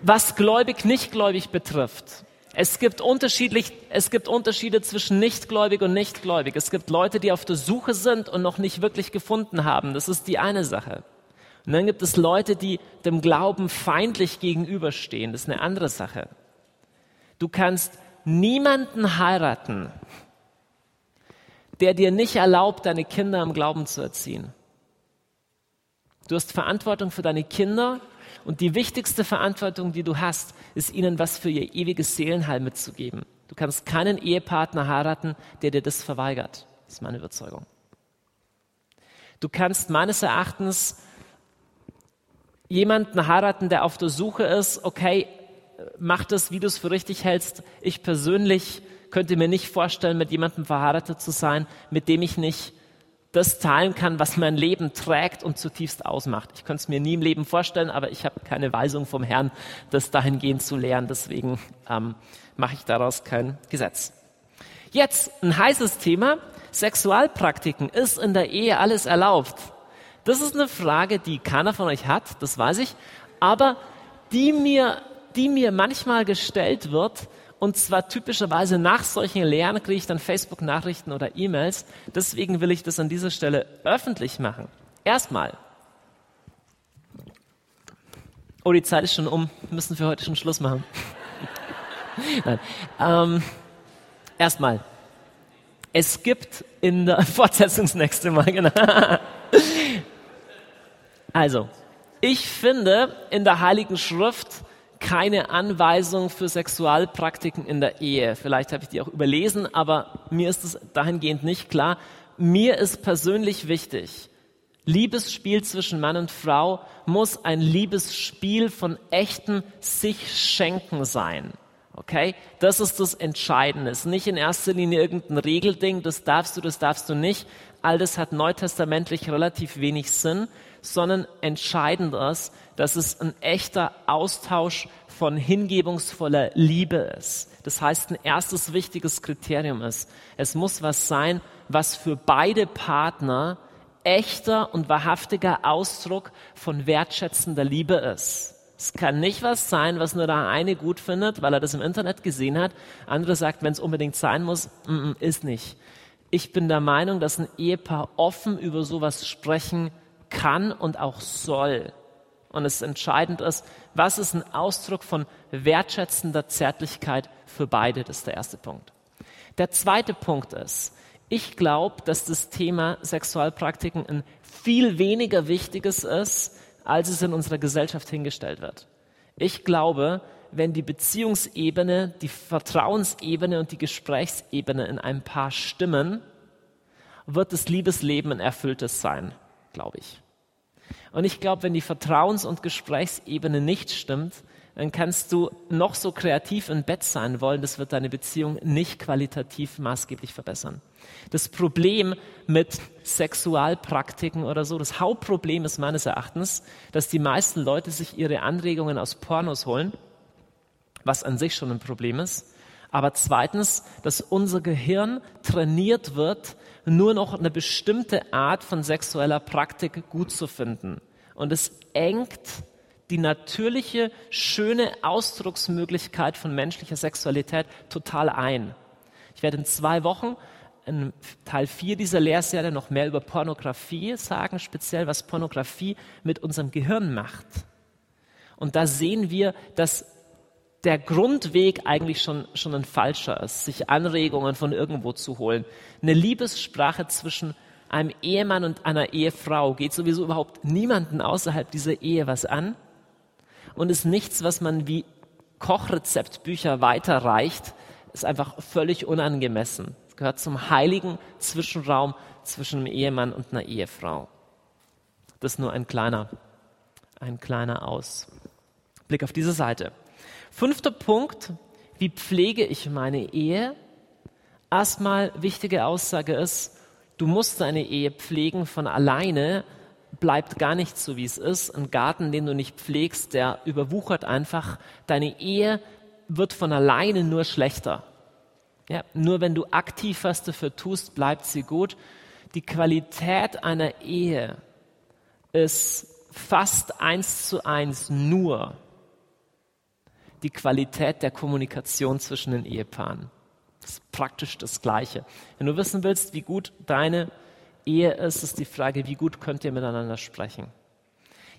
Was gläubig, nicht gläubig betrifft, es gibt, unterschiedlich, es gibt Unterschiede zwischen nichtgläubig und nichtgläubig. Es gibt Leute, die auf der Suche sind und noch nicht wirklich gefunden haben. Das ist die eine Sache. Und dann gibt es Leute, die dem Glauben feindlich gegenüberstehen. Das ist eine andere Sache. Du kannst niemanden heiraten, der dir nicht erlaubt, deine Kinder im Glauben zu erziehen. Du hast Verantwortung für deine Kinder und die wichtigste Verantwortung, die du hast, ist ihnen was für ihr ewiges Seelenheil mitzugeben. Du kannst keinen Ehepartner heiraten, der dir das verweigert. Das ist meine Überzeugung. Du kannst meines Erachtens jemanden heiraten, der auf der Suche ist, okay, mach das, wie du es für richtig hältst. Ich persönlich könnte mir nicht vorstellen, mit jemandem verheiratet zu sein, mit dem ich nicht das teilen kann, was mein Leben trägt und zutiefst ausmacht. Ich könnte es mir nie im Leben vorstellen, aber ich habe keine Weisung vom Herrn, das dahingehend zu lehren. Deswegen ähm, mache ich daraus kein Gesetz. Jetzt ein heißes Thema. Sexualpraktiken. Ist in der Ehe alles erlaubt? Das ist eine Frage, die keiner von euch hat, das weiß ich, aber die mir, die mir manchmal gestellt wird, und zwar typischerweise nach solchen Lehren kriege ich dann Facebook-Nachrichten oder E-Mails. Deswegen will ich das an dieser Stelle öffentlich machen. Erstmal. Oh, die Zeit ist schon um. Müssen wir heute schon Schluss machen. Nein. Ähm, erstmal. Es gibt in der Fortsetzung nächste Mal, genau. Also, ich finde in der Heiligen Schrift keine Anweisung für Sexualpraktiken in der Ehe. Vielleicht habe ich die auch überlesen, aber mir ist es dahingehend nicht klar. Mir ist persönlich wichtig, Liebesspiel zwischen Mann und Frau muss ein Liebesspiel von echten sich schenken sein. Okay? Das ist das Entscheidende. Es ist nicht in erster Linie irgendein Regelding, das darfst du, das darfst du nicht. All das hat neutestamentlich relativ wenig Sinn, sondern entscheidend ist, dass es ein echter Austausch von hingebungsvoller Liebe ist. Das heißt, ein erstes wichtiges Kriterium ist, es muss was sein, was für beide Partner echter und wahrhaftiger Ausdruck von wertschätzender Liebe ist. Es kann nicht was sein, was nur der eine gut findet, weil er das im Internet gesehen hat. Andere sagt, wenn es unbedingt sein muss, mm, mm, ist nicht. Ich bin der Meinung, dass ein Ehepaar offen über sowas sprechen kann und auch soll. Und es entscheidend ist, was ist ein Ausdruck von wertschätzender Zärtlichkeit für beide? Das ist der erste Punkt. Der zweite Punkt ist, ich glaube, dass das Thema Sexualpraktiken ein viel weniger wichtiges ist, als es in unserer Gesellschaft hingestellt wird. Ich glaube, wenn die Beziehungsebene, die Vertrauensebene und die Gesprächsebene in einem Paar stimmen, wird das Liebesleben ein erfülltes sein, glaube ich. Und ich glaube, wenn die Vertrauens- und Gesprächsebene nicht stimmt, dann kannst du noch so kreativ im Bett sein wollen, das wird deine Beziehung nicht qualitativ maßgeblich verbessern. Das Problem mit Sexualpraktiken oder so, das Hauptproblem ist meines Erachtens, dass die meisten Leute sich ihre Anregungen aus Pornos holen, was an sich schon ein Problem ist. Aber zweitens, dass unser Gehirn trainiert wird, nur noch eine bestimmte Art von sexueller Praktik gut zu finden. Und es engt die natürliche, schöne Ausdrucksmöglichkeit von menschlicher Sexualität total ein. Ich werde in zwei Wochen in Teil 4 dieser Lehrserie noch mehr über Pornografie sagen, speziell was Pornografie mit unserem Gehirn macht. Und da sehen wir, dass der Grundweg eigentlich schon, schon ein falscher ist, sich Anregungen von irgendwo zu holen. Eine Liebessprache zwischen einem Ehemann und einer Ehefrau geht sowieso überhaupt niemanden außerhalb dieser Ehe was an und ist nichts, was man wie Kochrezeptbücher weiterreicht, ist einfach völlig unangemessen. Es gehört zum heiligen Zwischenraum zwischen einem Ehemann und einer Ehefrau. Das ist nur ein kleiner, ein kleiner Ausblick auf diese Seite. Fünfter Punkt, wie pflege ich meine Ehe? Erstmal wichtige Aussage ist, du musst deine Ehe pflegen von alleine, bleibt gar nicht so, wie es ist. Ein Garten, den du nicht pflegst, der überwuchert einfach. Deine Ehe wird von alleine nur schlechter. Ja, nur wenn du aktiv was dafür tust, bleibt sie gut. Die Qualität einer Ehe ist fast eins zu eins nur die Qualität der Kommunikation zwischen den Ehepaaren. Das ist praktisch das Gleiche. Wenn du wissen willst, wie gut deine Ehe ist, ist die Frage, wie gut könnt ihr miteinander sprechen.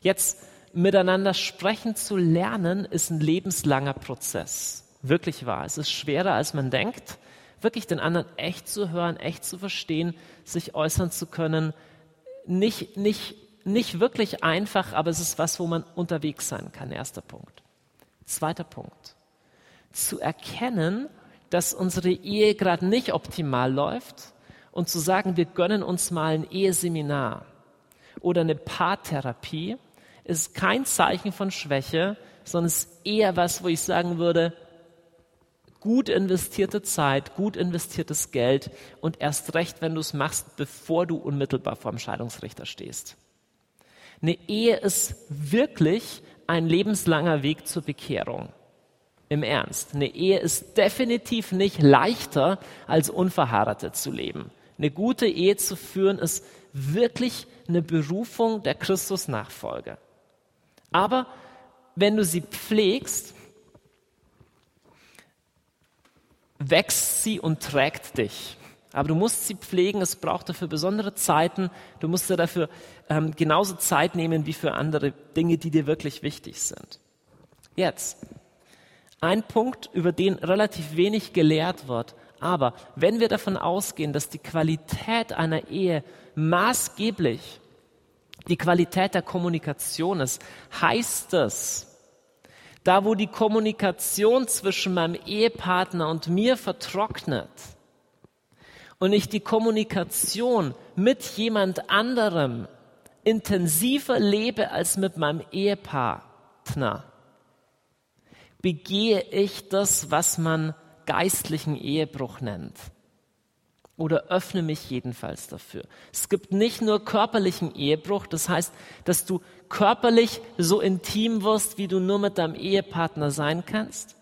Jetzt miteinander sprechen zu lernen, ist ein lebenslanger Prozess. Wirklich wahr. Es ist schwerer, als man denkt, wirklich den anderen echt zu hören, echt zu verstehen, sich äußern zu können. Nicht, nicht, nicht wirklich einfach, aber es ist was, wo man unterwegs sein kann. Erster Punkt. Zweiter Punkt. Zu erkennen, dass unsere Ehe gerade nicht optimal läuft und zu sagen, wir gönnen uns mal ein Eheseminar oder eine Paartherapie, ist kein Zeichen von Schwäche, sondern ist eher was, wo ich sagen würde, gut investierte Zeit, gut investiertes Geld und erst recht, wenn du es machst, bevor du unmittelbar vorm Scheidungsrichter stehst. Eine Ehe ist wirklich ein lebenslanger Weg zur Bekehrung im Ernst. Eine Ehe ist definitiv nicht leichter, als unverheiratet zu leben. Eine gute Ehe zu führen ist wirklich eine Berufung der Christusnachfolge. Aber wenn du sie pflegst, wächst sie und trägt dich. Aber du musst sie pflegen, es braucht dafür besondere Zeiten. Du musst dir dafür ähm, genauso Zeit nehmen wie für andere Dinge, die dir wirklich wichtig sind. Jetzt, ein Punkt, über den relativ wenig gelehrt wird. Aber wenn wir davon ausgehen, dass die Qualität einer Ehe maßgeblich die Qualität der Kommunikation ist, heißt es, da wo die Kommunikation zwischen meinem Ehepartner und mir vertrocknet und ich die Kommunikation mit jemand anderem intensiver lebe als mit meinem Ehepartner, begehe ich das, was man geistlichen Ehebruch nennt. Oder öffne mich jedenfalls dafür. Es gibt nicht nur körperlichen Ehebruch, das heißt, dass du körperlich so intim wirst, wie du nur mit deinem Ehepartner sein kannst.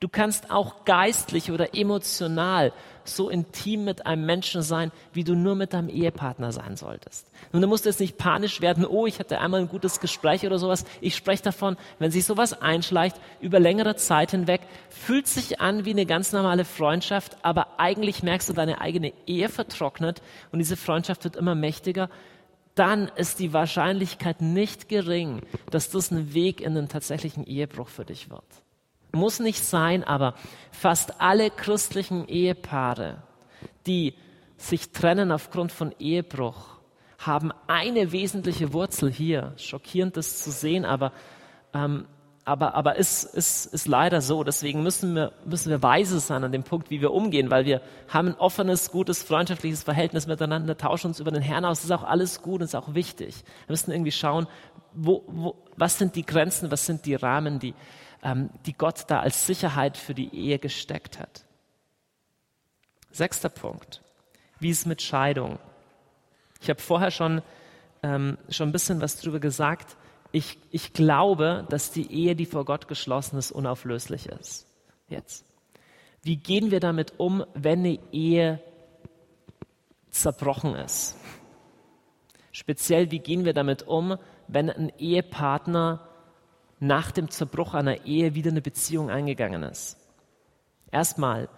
Du kannst auch geistlich oder emotional so intim mit einem Menschen sein, wie du nur mit deinem Ehepartner sein solltest. Nun, du musst jetzt nicht panisch werden, oh, ich hatte einmal ein gutes Gespräch oder sowas. Ich spreche davon, wenn sich sowas einschleicht, über längere Zeit hinweg, fühlt sich an wie eine ganz normale Freundschaft, aber eigentlich merkst du, deine eigene Ehe vertrocknet und diese Freundschaft wird immer mächtiger. Dann ist die Wahrscheinlichkeit nicht gering, dass das ein Weg in den tatsächlichen Ehebruch für dich wird. Muss nicht sein, aber fast alle christlichen Ehepaare, die sich trennen aufgrund von Ehebruch, haben eine wesentliche Wurzel hier. Schockierend das zu sehen, aber, ähm, aber, aber ist, ist, ist leider so. Deswegen müssen wir, müssen wir weise sein an dem Punkt, wie wir umgehen, weil wir haben ein offenes, gutes, freundschaftliches Verhältnis miteinander, tauschen uns über den Herrn aus. Das ist auch alles gut und ist auch wichtig. Wir müssen irgendwie schauen, wo, wo, was sind die Grenzen, was sind die Rahmen, die, die Gott da als Sicherheit für die Ehe gesteckt hat. Sechster Punkt. Wie ist mit Scheidung? Ich habe vorher schon, ähm, schon ein bisschen was darüber gesagt. Ich, ich glaube, dass die Ehe, die vor Gott geschlossen ist, unauflöslich ist. Jetzt. Wie gehen wir damit um, wenn eine Ehe zerbrochen ist? Speziell, wie gehen wir damit um, wenn ein Ehepartner nach dem Zerbruch einer Ehe wieder eine Beziehung eingegangen ist. Erstmal,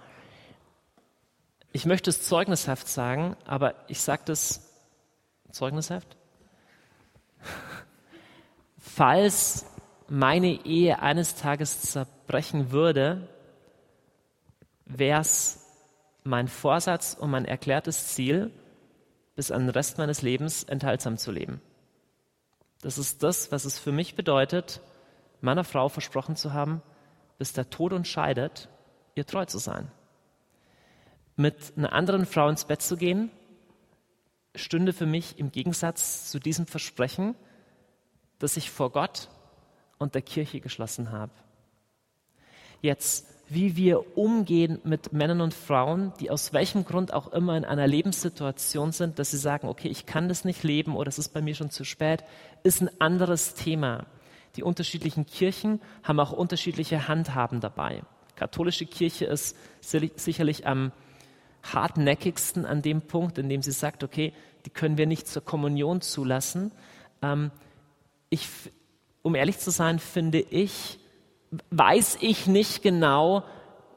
ich möchte es zeugnishaft sagen, aber ich sage das zeugnishaft. Falls meine Ehe eines Tages zerbrechen würde, wäre es mein Vorsatz und mein erklärtes Ziel, bis an den Rest meines Lebens enthaltsam zu leben. Das ist das, was es für mich bedeutet, meiner Frau versprochen zu haben, bis der Tod uns scheidet, ihr treu zu sein. Mit einer anderen Frau ins Bett zu gehen, stünde für mich im Gegensatz zu diesem Versprechen, das ich vor Gott und der Kirche geschlossen habe. Jetzt, wie wir umgehen mit Männern und Frauen, die aus welchem Grund auch immer in einer Lebenssituation sind, dass sie sagen, okay, ich kann das nicht leben oder es ist bei mir schon zu spät, ist ein anderes Thema. Die unterschiedlichen Kirchen haben auch unterschiedliche Handhaben dabei. Katholische Kirche ist sicherlich am hartnäckigsten an dem Punkt, in dem sie sagt, okay, die können wir nicht zur Kommunion zulassen. Ähm, ich, um ehrlich zu sein, finde ich, weiß ich nicht genau,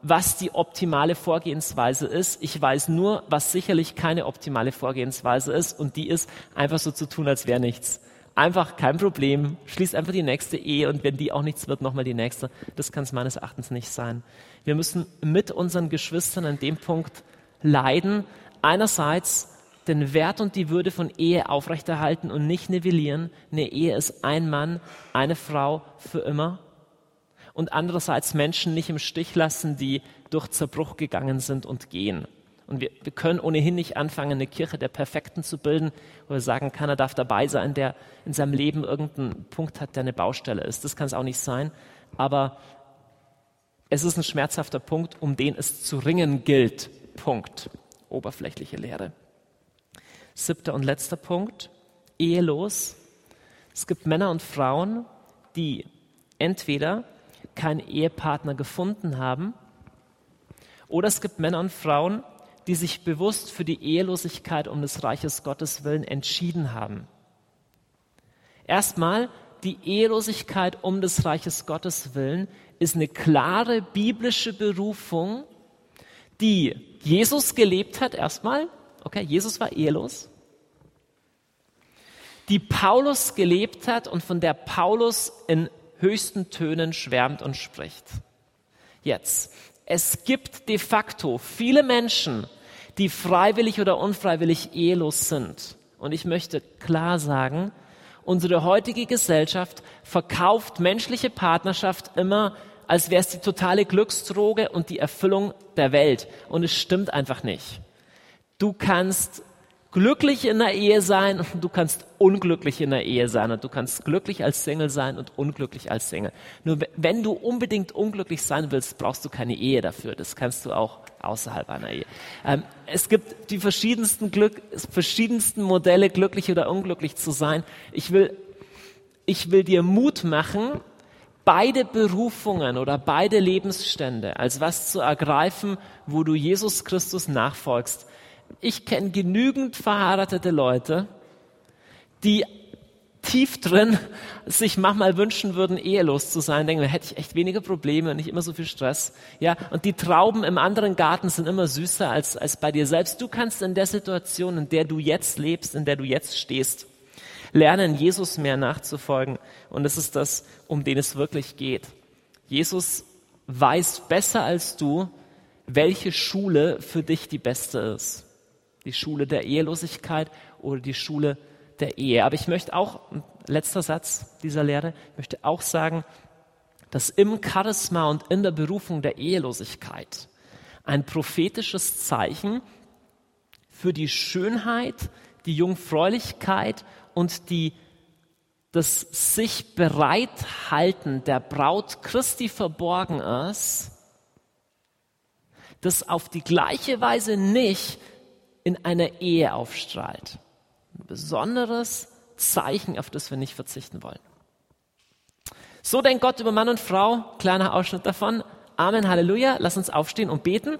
was die optimale Vorgehensweise ist. Ich weiß nur, was sicherlich keine optimale Vorgehensweise ist und die ist einfach so zu tun, als wäre nichts einfach kein Problem, schließ einfach die nächste Ehe und wenn die auch nichts wird, nochmal die nächste. Das kann es meines Erachtens nicht sein. Wir müssen mit unseren Geschwistern an dem Punkt leiden, einerseits den Wert und die Würde von Ehe aufrechterhalten und nicht nivellieren. Eine Ehe ist ein Mann, eine Frau für immer. Und andererseits Menschen nicht im Stich lassen, die durch Zerbruch gegangen sind und gehen. Und wir, wir können ohnehin nicht anfangen, eine Kirche der Perfekten zu bilden, wo wir sagen, keiner darf dabei sein, der in seinem Leben irgendeinen Punkt hat, der eine Baustelle ist. Das kann es auch nicht sein. Aber es ist ein schmerzhafter Punkt, um den es zu ringen gilt. Punkt. Oberflächliche Lehre. Siebter und letzter Punkt. Ehelos. Es gibt Männer und Frauen, die entweder keinen Ehepartner gefunden haben, oder es gibt Männer und Frauen, die sich bewusst für die Ehelosigkeit um des Reiches Gottes willen entschieden haben. Erstmal, die Ehelosigkeit um des Reiches Gottes willen ist eine klare biblische Berufung, die Jesus gelebt hat erstmal. Okay, Jesus war ehelos. Die Paulus gelebt hat und von der Paulus in höchsten Tönen schwärmt und spricht. Jetzt, es gibt de facto viele Menschen, die freiwillig oder unfreiwillig ehelos sind. Und ich möchte klar sagen, unsere heutige Gesellschaft verkauft menschliche Partnerschaft immer, als wäre es die totale Glücksdroge und die Erfüllung der Welt. Und es stimmt einfach nicht. Du kannst glücklich in der Ehe sein und du kannst unglücklich in der Ehe sein und du kannst glücklich als Single sein und unglücklich als Single. Nur wenn du unbedingt unglücklich sein willst, brauchst du keine Ehe dafür. Das kannst du auch außerhalb einer Ehe. Ähm, es gibt die verschiedensten Glück, verschiedensten Modelle, glücklich oder unglücklich zu sein. Ich will, ich will dir Mut machen, beide Berufungen oder beide Lebensstände als was zu ergreifen, wo du Jesus Christus nachfolgst ich kenne genügend verheiratete Leute, die tief drin sich manchmal wünschen würden, ehelos zu sein, denken, da hätte ich echt weniger Probleme und nicht immer so viel Stress. Ja, und die Trauben im anderen Garten sind immer süßer als, als bei dir selbst. Du kannst in der Situation, in der du jetzt lebst, in der du jetzt stehst, lernen, Jesus mehr nachzufolgen. Und das ist das, um den es wirklich geht. Jesus weiß besser als du, welche Schule für dich die beste ist die Schule der Ehelosigkeit oder die Schule der Ehe. Aber ich möchte auch, letzter Satz dieser Lehre, ich möchte auch sagen, dass im Charisma und in der Berufung der Ehelosigkeit ein prophetisches Zeichen für die Schönheit, die Jungfräulichkeit und die, das sich bereithalten der Braut Christi verborgen ist, das auf die gleiche Weise nicht in einer Ehe aufstrahlt. Ein besonderes Zeichen, auf das wir nicht verzichten wollen. So denkt Gott über Mann und Frau. Kleiner Ausschnitt davon. Amen, Halleluja. Lass uns aufstehen und beten.